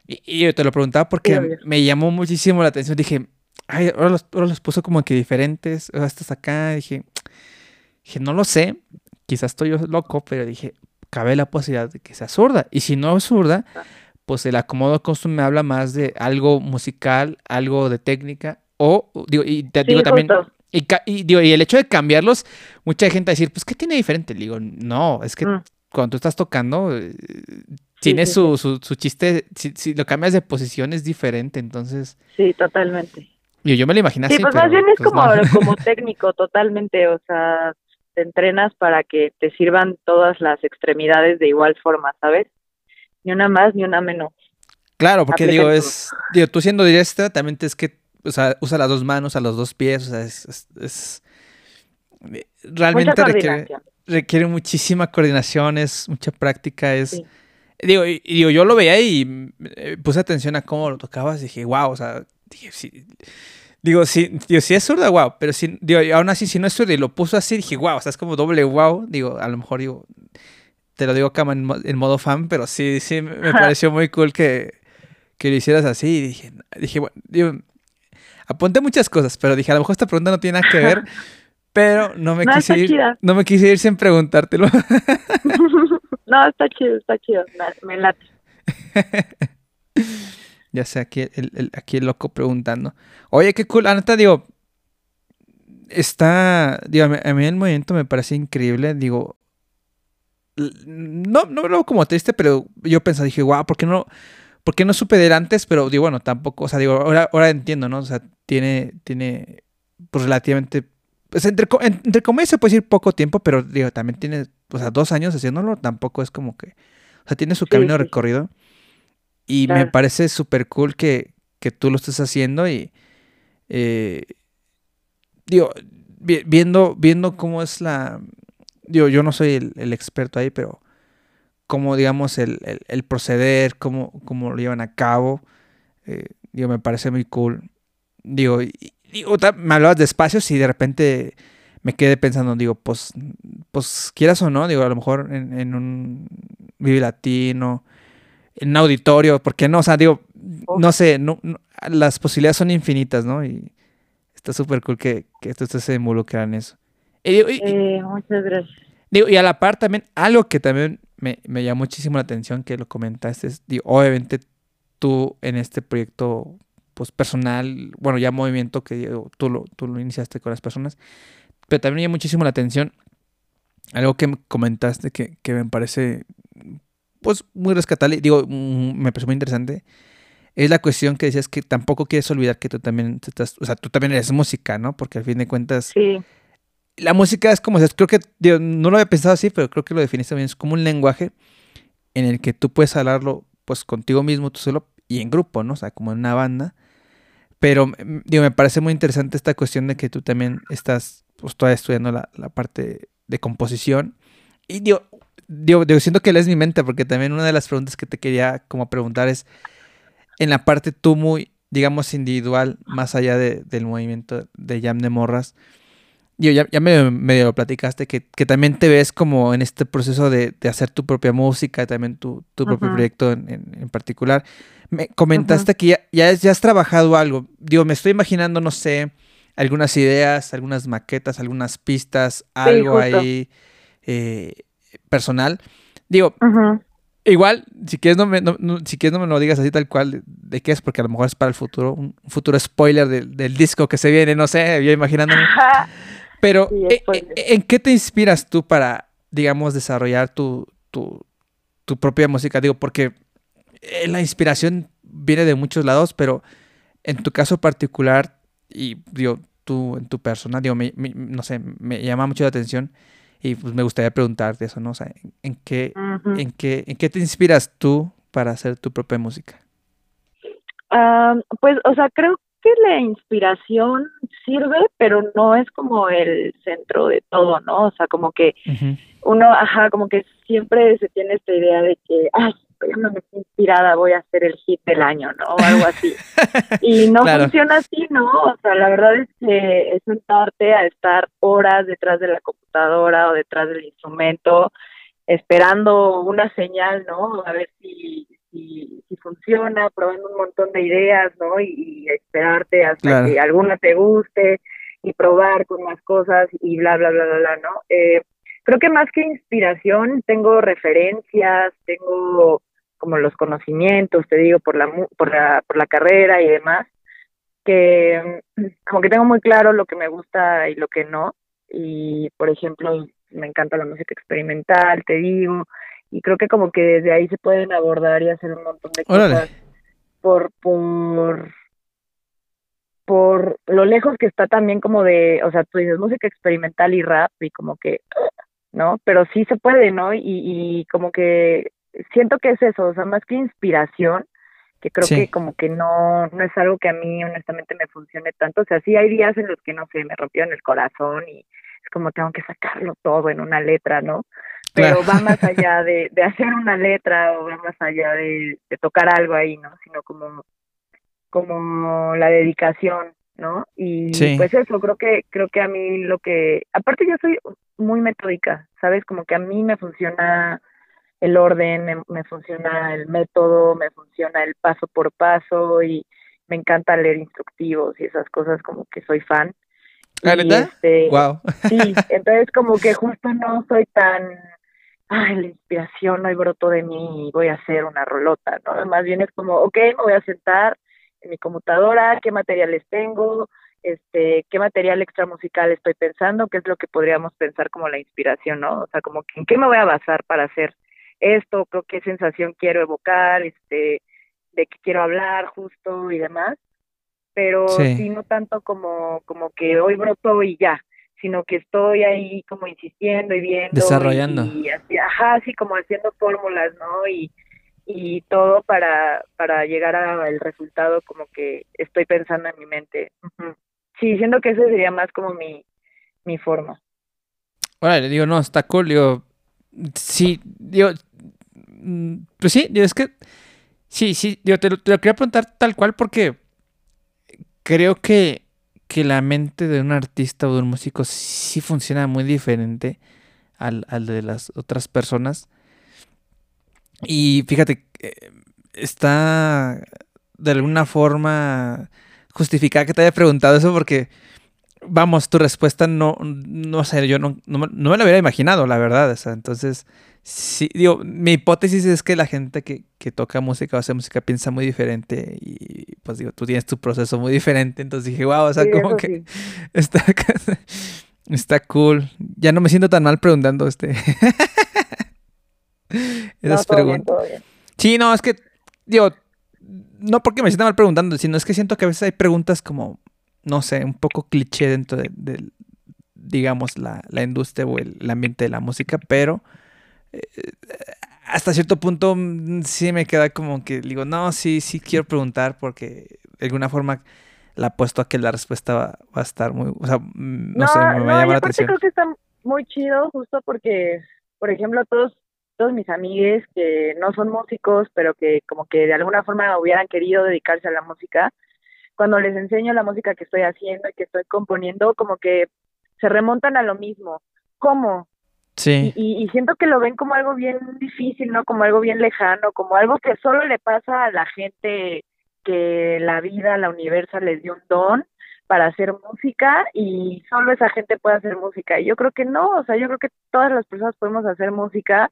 Y, yo te lo preguntaba porque me llamó muchísimo la atención. Dije, ay, ahora los, los puso como que diferentes, estás acá, dije, dije, no lo sé, quizás estoy yo loco, pero dije, cabe la posibilidad de que sea zurda, y si no es zurda, pues el acomodo custom me habla más de algo musical, algo de técnica, o, digo, y te digo también... Y, digo, y el hecho de cambiarlos, mucha gente va a decir, pues, ¿qué tiene diferente? Le digo, no, es que mm. cuando tú estás tocando, eh, tiene su, su, su, chiste, si, si, lo cambias de posición es diferente, entonces... Sí, totalmente. Yo, yo me lo imaginé sí, pues más bien es pues como, [LAUGHS] como [LAUGHS] técnico totalmente, o sea, te entrenas para que te sirvan todas las extremidades de igual forma, ¿sabes? Ni una más ni una menos. Claro, porque digo, es, [LAUGHS] digo, tú siendo directa, también es que, o sea, usa las dos manos, a los dos pies, o sea, es, es, realmente requiere, requiere muchísima coordinación, es mucha práctica, es... Digo, y, digo, yo lo veía y eh, puse atención a cómo lo tocabas y dije, wow, o sea, dije, sí, digo, sí, digo, si es zurda, wow, pero si, digo, aún así, si no es zurda y lo puso así, dije, wow, o sea, es como doble wow, digo, a lo mejor, digo, te lo digo acá en, en modo fan, pero sí, sí, me pareció muy cool que, que lo hicieras así, y dije, dije, bueno, digo, apunté muchas cosas, pero dije, a lo mejor esta pregunta no tiene nada que ver, [LAUGHS] pero no me quise ir, no me quise ir sin preguntártelo. [LAUGHS] no, está chido, está chido, me, me late. [LAUGHS] Ya sé, aquí el, aquí el loco preguntando. Oye, qué cool. Anata, digo, está, digo, a mí el movimiento me parece increíble. Digo, no, no lo como triste, pero yo pensé, dije, wow, ¿por qué no, porque no supe de él antes, pero digo, bueno, tampoco, o sea, digo, ahora, ahora entiendo, ¿no? O sea, tiene, tiene, pues relativamente, pues entre, entre comillas se puede decir poco tiempo, pero digo, también tiene, o sea, dos años haciéndolo, tampoco es como que, o sea, tiene su camino recorrido. Y me parece súper cool que, que, tú lo estés haciendo y, eh, digo, viendo, viendo cómo es la, digo, yo no soy el, el experto ahí, pero cómo, digamos, el, el, proceder, cómo, cómo, lo llevan a cabo. Eh, digo, me parece muy cool. Digo, digo, me hablabas de espacios y de repente me quedé pensando, digo, pues, pues quieras o no, digo, a lo mejor en, un Vive Latino, en un auditorio, ¿por qué no? O sea, digo, no sé, no, las posibilidades son infinitas, ¿no? Y está súper cool que, que esto se involucra en eso. Eh, muchas gracias. Digo, y a la par también, algo que también me, me llamó muchísimo la atención que lo comentaste. digo, obviamente tú en este proyecto pues personal, bueno, ya movimiento que tú lo, tú lo iniciaste con las personas, pero también me llamó muchísimo la atención algo que comentaste que, que me parece pues muy rescatable, digo, mm, me parece muy interesante, es la cuestión que decías que tampoco quieres olvidar que tú también estás, o sea, tú también eres música, ¿no? Porque al fin de cuentas, sí la música es como, creo que, no lo había pensado así, pero creo que lo definiste también, es como un lenguaje en el que tú puedes hablarlo pues contigo mismo, tú solo, y en grupo, ¿no? O sea, como en una banda. Pero, mm, digo, me parece muy interesante esta cuestión de que tú también estás, pues, todavía estudiando la, parte de composición. Y digo, digo, siento que lees mi mente, porque también una de las preguntas que te quería como preguntar es, en la parte tú muy, digamos, individual, más allá del movimiento de Jam de Morras, ya, ya me, medio lo platicaste, que, también te ves como en este proceso de, hacer tu propia música, también tu, propio proyecto en, particular. Me comentaste que ya, ya, has trabajado algo. Digo, me estoy imaginando, no sé, algunas ideas, algunas maquetas, algunas pistas, algo ahí eh, personal. Digo, igual, si quieres no, me, si quieres no me lo digas así tal cual de, qué es, porque a lo mejor es para el futuro, un, futuro spoiler del, del disco que se viene, no sé, yo imaginándome. [LAUGHS] Pero, eh, eh, ¿en qué te inspiras tú para, digamos, desarrollar tu, tu, propia música? Digo, porque eh, la inspiración viene de muchos lados, pero en tu caso particular, y digo, tú en tu persona, digo, no sé, me llama mucho la atención y pues me gustaría preguntarte eso, ¿no? O sea, ¿en qué, en qué, en qué te inspiras tú para hacer tu propia música? Ah, pues, o sea, creo que la inspiración sirve, pero no es como el centro de todo, ¿no? O sea, como que uno, ajá, como que siempre se tiene esta idea de que, ay, estoy inspirada, voy a hacer el hit del año, ¿no? O algo así. [LAUGHS] Y no funciona así, ¿no? O sea, la verdad es que es sentarte a estar horas detrás de la computadora o detrás del instrumento, esperando una señal, ¿no? A ver si si, si funciona, probando un montón de ideas, ¿no? Y, esperarte hasta que alguna te guste y probar con más cosas y bla, bla, bla, bla, bla ¿no? Eh, creo que más que inspiración, tengo referencias, tengo como los conocimientos, te digo, por la, por la, por la carrera y demás, que mm, como que tengo muy claro lo que me gusta y lo que no. Y, por ejemplo, me encanta la música experimental, te digo, y creo que como que desde ahí se pueden abordar y hacer un montón de cosas por por por lo lejos que está también como de, o sea, tú dices música experimental y rap y como que, ¿no? Pero sí se puede, ¿no? Y, y como que siento que es eso, o sea, más que inspiración, que creo que como que no, no es algo que a mí honestamente me funcione tanto, o sea, sí hay días en los que, no sé, me rompió en el corazón y es como tengo que sacarlo todo en una letra, ¿no? pero va más [LAUGHS] allá de, de, hacer una letra o va más allá de, de, tocar algo ahí, ¿no? Sino como, como la dedicación, ¿no? Y pues eso, creo que, creo que a mí lo que, aparte yo soy muy metódica, ¿sabes? Como que a mí me funciona el orden, me, me funciona el método, me funciona el paso por paso y me encanta leer instructivos y esas cosas como que soy fan. ¿La verdad? wow. Este, sí, [LAUGHS] entonces como que justo no soy tan ay, la inspiración hoy brotó de mí y voy a hacer una rolota, ¿no? Más bien es como, ok, me voy a sentar en mi computadora, qué materiales tengo, este, qué material extra musical estoy pensando, qué es lo que podríamos pensar como la inspiración, ¿no? O sea, como en qué me voy a basar para hacer esto, qué sensación quiero evocar, este, de qué quiero hablar justo y demás, pero sí, no tanto como, como que hoy broto y ya, sino que estoy ahí como insistiendo y viendo. Desarrollando. Y, así, ajá, así como haciendo fórmulas, ¿no? Y, y todo para, para llegar al resultado como que estoy pensando en mi mente. Sí, siento que ese sería más como mi, mi forma. Órale, digo, no, está cool, digo, sí, digo, mm, pues sí, es que, sí, sí, digo, te lo, te lo quería preguntar tal cual porque creo que, que la mente de un artista o de un músico sí funciona muy diferente al, al de las otras personas. Y fíjate, eh, está de alguna forma justificada que te haya preguntado eso porque, vamos, tu respuesta no, no sé, yo no, no, me lo hubiera imaginado, la verdad. O entonces, sí, digo, mi hipótesis es que la gente que, que, toca música o hace música piensa muy diferente y pues digo, tú tienes tu proceso muy diferente. Entonces dije, wow, o sea, como que [LAUGHS] está, [LAUGHS] está cool. Ya no me siento tan mal preguntando este. [LAUGHS] Esas preguntas. Sí, no, es que, digo, no porque me sienta mal preguntando, sino es que siento que a veces hay preguntas como, no sé, un poco cliché dentro de, digamos, la, industria o el, ambiente de la música, pero eh, hasta cierto punto mm, sí me queda como que digo, no, sí, sí quiero preguntar porque de alguna forma la apuesto a que la respuesta va, a estar muy, o sea, mm, no, sé, me, me llama la atención. creo que está muy chido justo porque, por ejemplo, todos todos mis amigues que no son músicos, pero que como que de alguna forma hubieran querido dedicarse a la música, cuando les enseño la música que estoy haciendo y que estoy componiendo, como que se remontan a lo mismo. ¿Cómo? Sí. Y, y, siento que lo ven como algo bien difícil, ¿no? Como algo bien lejano, como algo que solo le pasa a la gente que la vida, la universa les dio un don para hacer música y solo esa gente puede hacer música. Y yo creo que no, o sea, yo creo que todas las personas podemos hacer música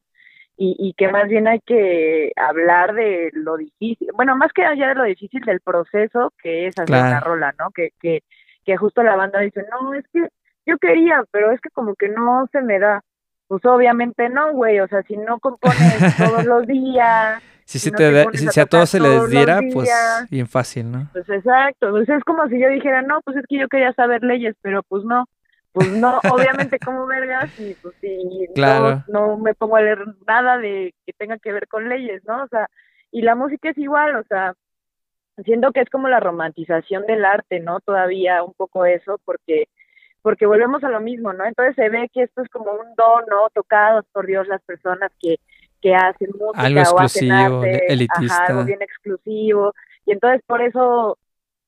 y, y que más bien hay que hablar de lo difícil, bueno, más que allá de lo difícil del proceso que es hacer una rola, ¿no? Que, que, que justo la banda dice, no, es que yo quería, pero es que como que no se me da. Pues obviamente no, güey, o sea, si no compones [LAUGHS] todos los días, si, si, te si, a, todos se les diera, pues bien fácil, ¿no? Pues exacto, pues es como si yo dijera, no, pues es que yo quería saber leyes, pero pues no, pues no, obviamente como vergas y pues sí, no, no, me pongo a leer nada de que tenga que ver con leyes, ¿no? O sea, y la música es igual, o sea, siento que es como la romantización del arte, ¿no? Todavía un poco eso, porque porque volvemos a lo mismo, ¿no? Entonces se ve que esto es como un don, ¿no? Tocados por Dios las personas que, que hacen música algo exclusivo, o hacen elitista. algo bien exclusivo, y entonces por eso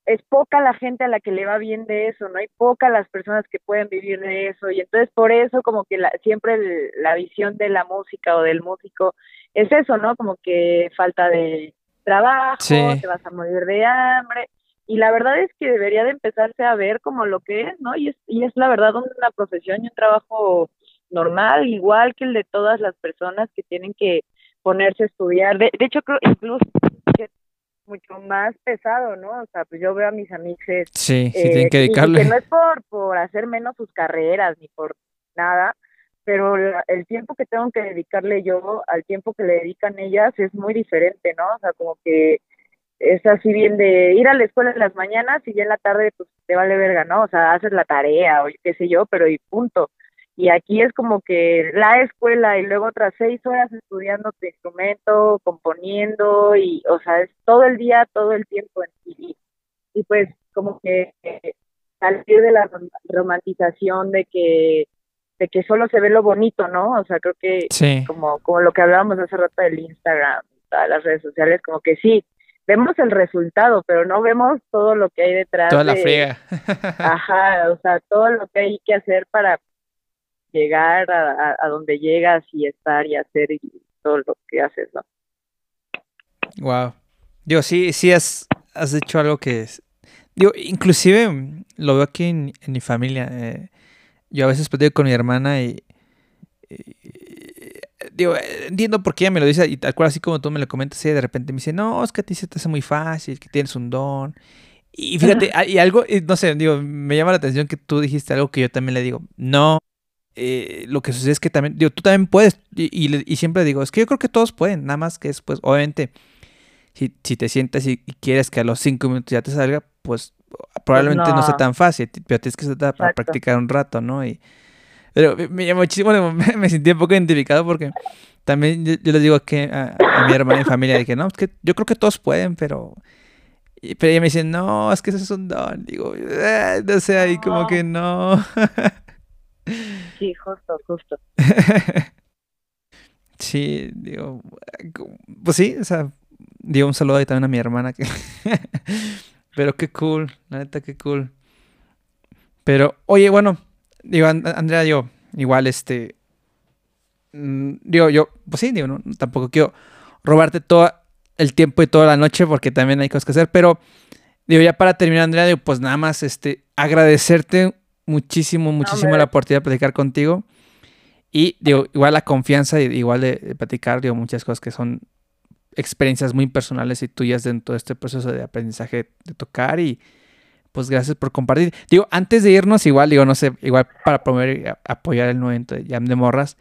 es poca la gente a la que le va bien de eso, no hay poca las personas que pueden vivir de eso y entonces por eso como que la, siempre la visión de la música o del músico es eso, ¿no? Como que falta de trabajo, te vas a morir de hambre y la verdad es que debería de empezarse a ver como lo que es, ¿no? Y es, y es la verdad una profesión y un trabajo normal, igual que el de todas las personas que tienen que ponerse a estudiar. De, de hecho, creo incluso mucho más pesado, ¿no? O sea, pues yo veo a mis amigos. Sí, sí, tienen que dedicarle. que no es por, por hacer menos sus carreras ni por nada, pero el tiempo que tengo que dedicarle yo al tiempo que le dedican ellas es muy diferente, ¿no? O sea, como que es así bien de ir a la escuela en las mañanas y ya en la tarde pues te vale verga, ¿no? O sea, haces la tarea o qué sé yo, pero y punto. Y aquí es como que la escuela y luego otras seis horas estudiando tu instrumento, componiendo y, o sea, es todo el día, todo el tiempo. Y, y pues como que salir de la romantización de que de que solo se ve lo bonito, ¿no? O sea, creo que como como lo que hablábamos hace rato del Instagram, todas las redes sociales, como que sí, vemos el resultado, pero no vemos todo lo que hay detrás. Toda la friega. Ajá, o sea, todo lo que hay que hacer para llegar a, a, donde llegas y estar y hacer y todo lo que haces, ¿no? Wow. Digo, sí, sí has, has hecho algo que es... Digo, inclusive lo veo aquí en, mi familia. Eh, yo a veces platico con mi hermana y, digo, entiendo por qué ella me lo dice y tal cual así como tú me lo comentas, y de repente me dice, no, es que a ti se te hace muy fácil, que tienes un don. Y fíjate, [LAUGHS] y algo, no sé, digo, me llama la atención que tú dijiste algo que yo también le digo, no, eh, lo que sucede es que también, digo, tú también puedes, y, y, siempre digo, es que yo creo que todos pueden, nada más que es, pues, obviamente, si, si te sientas y, y quieres que a los cinco minutos ya te salga, pues probablemente no, sea no. tan fácil, pero tienes que estar para practicar un rato, ¿no? Y, pero me- muchísimo, [LAUGHS] me, me sentí un poco identificado porque también yo, yo les digo que a, a mi hermana y familia de que no, es que yo creo que todos pueden, pero... y- Pero ella me dice, no, es que eso es un don. Digo, "Ah, no sé, ahí como que no. [LAUGHS] Sí, justo, justo. [LAUGHS] Sí, digo, pues sí, o sea, digo un saludo ahí también a mi hermana [LAUGHS] pero qué cool, la neta qué cool. Pero oye, bueno, digo And- Andrea, yo igual este mm, digo yo, pues sí, digo, no, tampoco quiero robarte todo el tiempo y toda la noche porque también hay cosas que hacer, pero digo ya para terminar Andrea, digo, pues nada más este agradecerte muchísimo, muchísimo la oportunidad de platicar contigo. Y digo, igual la confianza, y igual de, de platicar, digo, muchas cosas que son experiencias muy personales y tuyas dentro de este proceso de aprendizaje de tocar y pues gracias por compartir. Digo, antes de irnos, igual, digo, no sé, igual para promover apoyar el movimiento de Jam de Morras,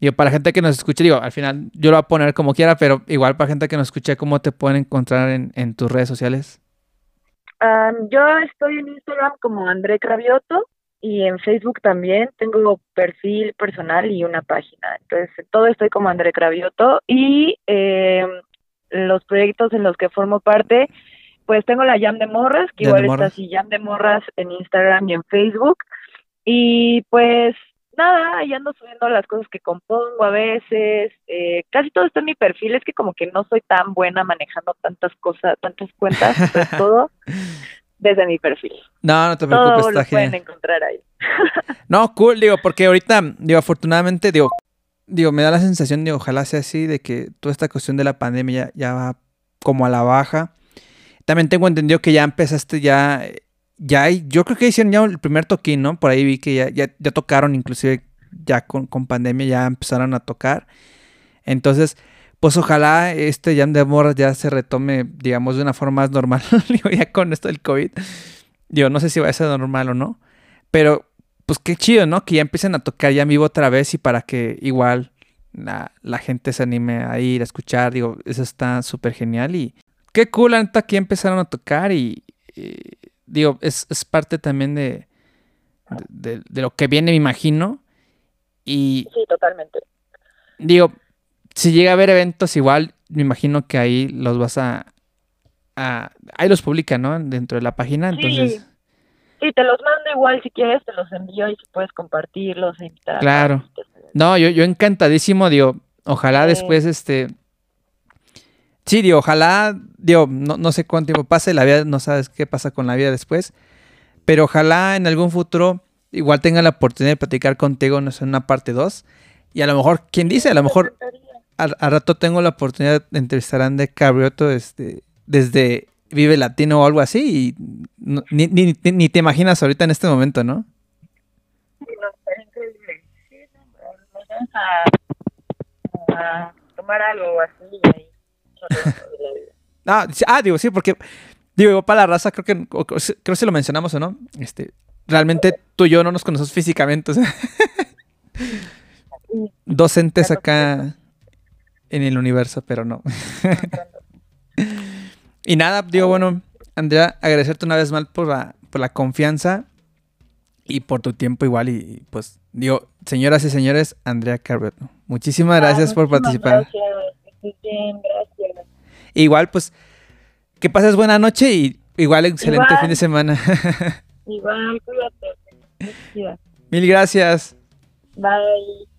digo, para la gente que nos escuche, digo, al final yo lo voy a poner como quiera, pero igual para gente que nos escuche, ¿cómo te pueden encontrar en, en tus redes sociales? Yo estoy en Instagram como André Cravioto y en Facebook también tengo perfil personal y una página. Entonces, en todo estoy como André Cravioto y em, los proyectos en los que formo parte, pues tengo la Jam de Morras, que Jam igual Morras. está así Jam de Morras en Instagram y en Facebook. Y pues nada, ahí ando subiendo las cosas que compongo a veces. eh, casi todo está en mi perfil, es que como que no soy tan buena manejando tantas cosas, tantas cuentas, entonces [LAUGHS] todo desde mi perfil. No, no te preocupes, Todo está lo pueden encontrar ahí. [LAUGHS] No, cool, digo, porque ahorita, digo, afortunadamente, digo, digo, me da la sensación de ojalá sea así, de que toda esta cuestión de la pandemia ya, ya va como a la baja. También tengo entendido que ya empezaste ya, ya hay, yo creo que hicieron ya el primer toquín, ¿no? Por ahí vi que ya, ya, ya tocaron, inclusive ya con, con pandemia ya empezaron a tocar. Entonces, pues ojalá este Jam de Morras ya se retome, digamos, de una forma más normal, [LAUGHS] ya con esto del COVID. Digo, no sé si va a ser normal o no, pero pues qué chido, ¿no? Que ya empiecen a tocar ya en vivo otra vez y para que igual la, la gente se anime a ir a escuchar, digo, eso está súper genial y qué cool, la neta, que empezaron a tocar y, y, digo, es, es parte también de, de, de lo que viene, me imagino. Y Sí, totalmente. digo, si llega a haber eventos igual, me imagino que ahí los vas a... a ahí los publican, ¿no? Dentro de la página, Sí. entonces... Sí, te los mando igual si quieres, te los envío y si puedes compartirlos e invitar. Claro. No, yo, yo encantadísimo, digo, ojalá Sí. después, este... Sí, digo, ojalá, digo, no, no sé cuánto tiempo pase, la vida, no sabes qué pasa con la vida después, pero ojalá en algún futuro igual tenga la oportunidad de platicar contigo, no sé, en una parte 2, y a lo mejor, ¿quién dice? A lo mejor al, al rato tengo la oportunidad de entrevistar a Andy Cabrioto este, desde Vive Latino o algo así, y no- ni, ni, ni- te imaginas ahorita en este momento, ¿no? Sí, no, estaría increíble. Sí, no, nos vamos a, a tomar algo así ahí. [LAUGHS] Ah, ah, digo, sí, porque digo, para la raza, creo que o- creo que se lo mencionamos o no. Este, realmente tú y yo no nos conocemos físicamente, o sea, Sí, [LAUGHS] docentes acá en el universo, pero no. [LAUGHS] y nada, digo, bueno, Andrea, agradecerte una vez más por la, por la confianza y por tu tiempo igual y pues digo, señoras y señores, Andrea Carberto, muchísimas gracias Ah, por muchísimas participar. Gracias, bien, gracias. Igual, pues, que pases buena noche y igual excelente Igual. fin de semana. [LAUGHS] Igual. Cuídate. Mil gracias. Bye.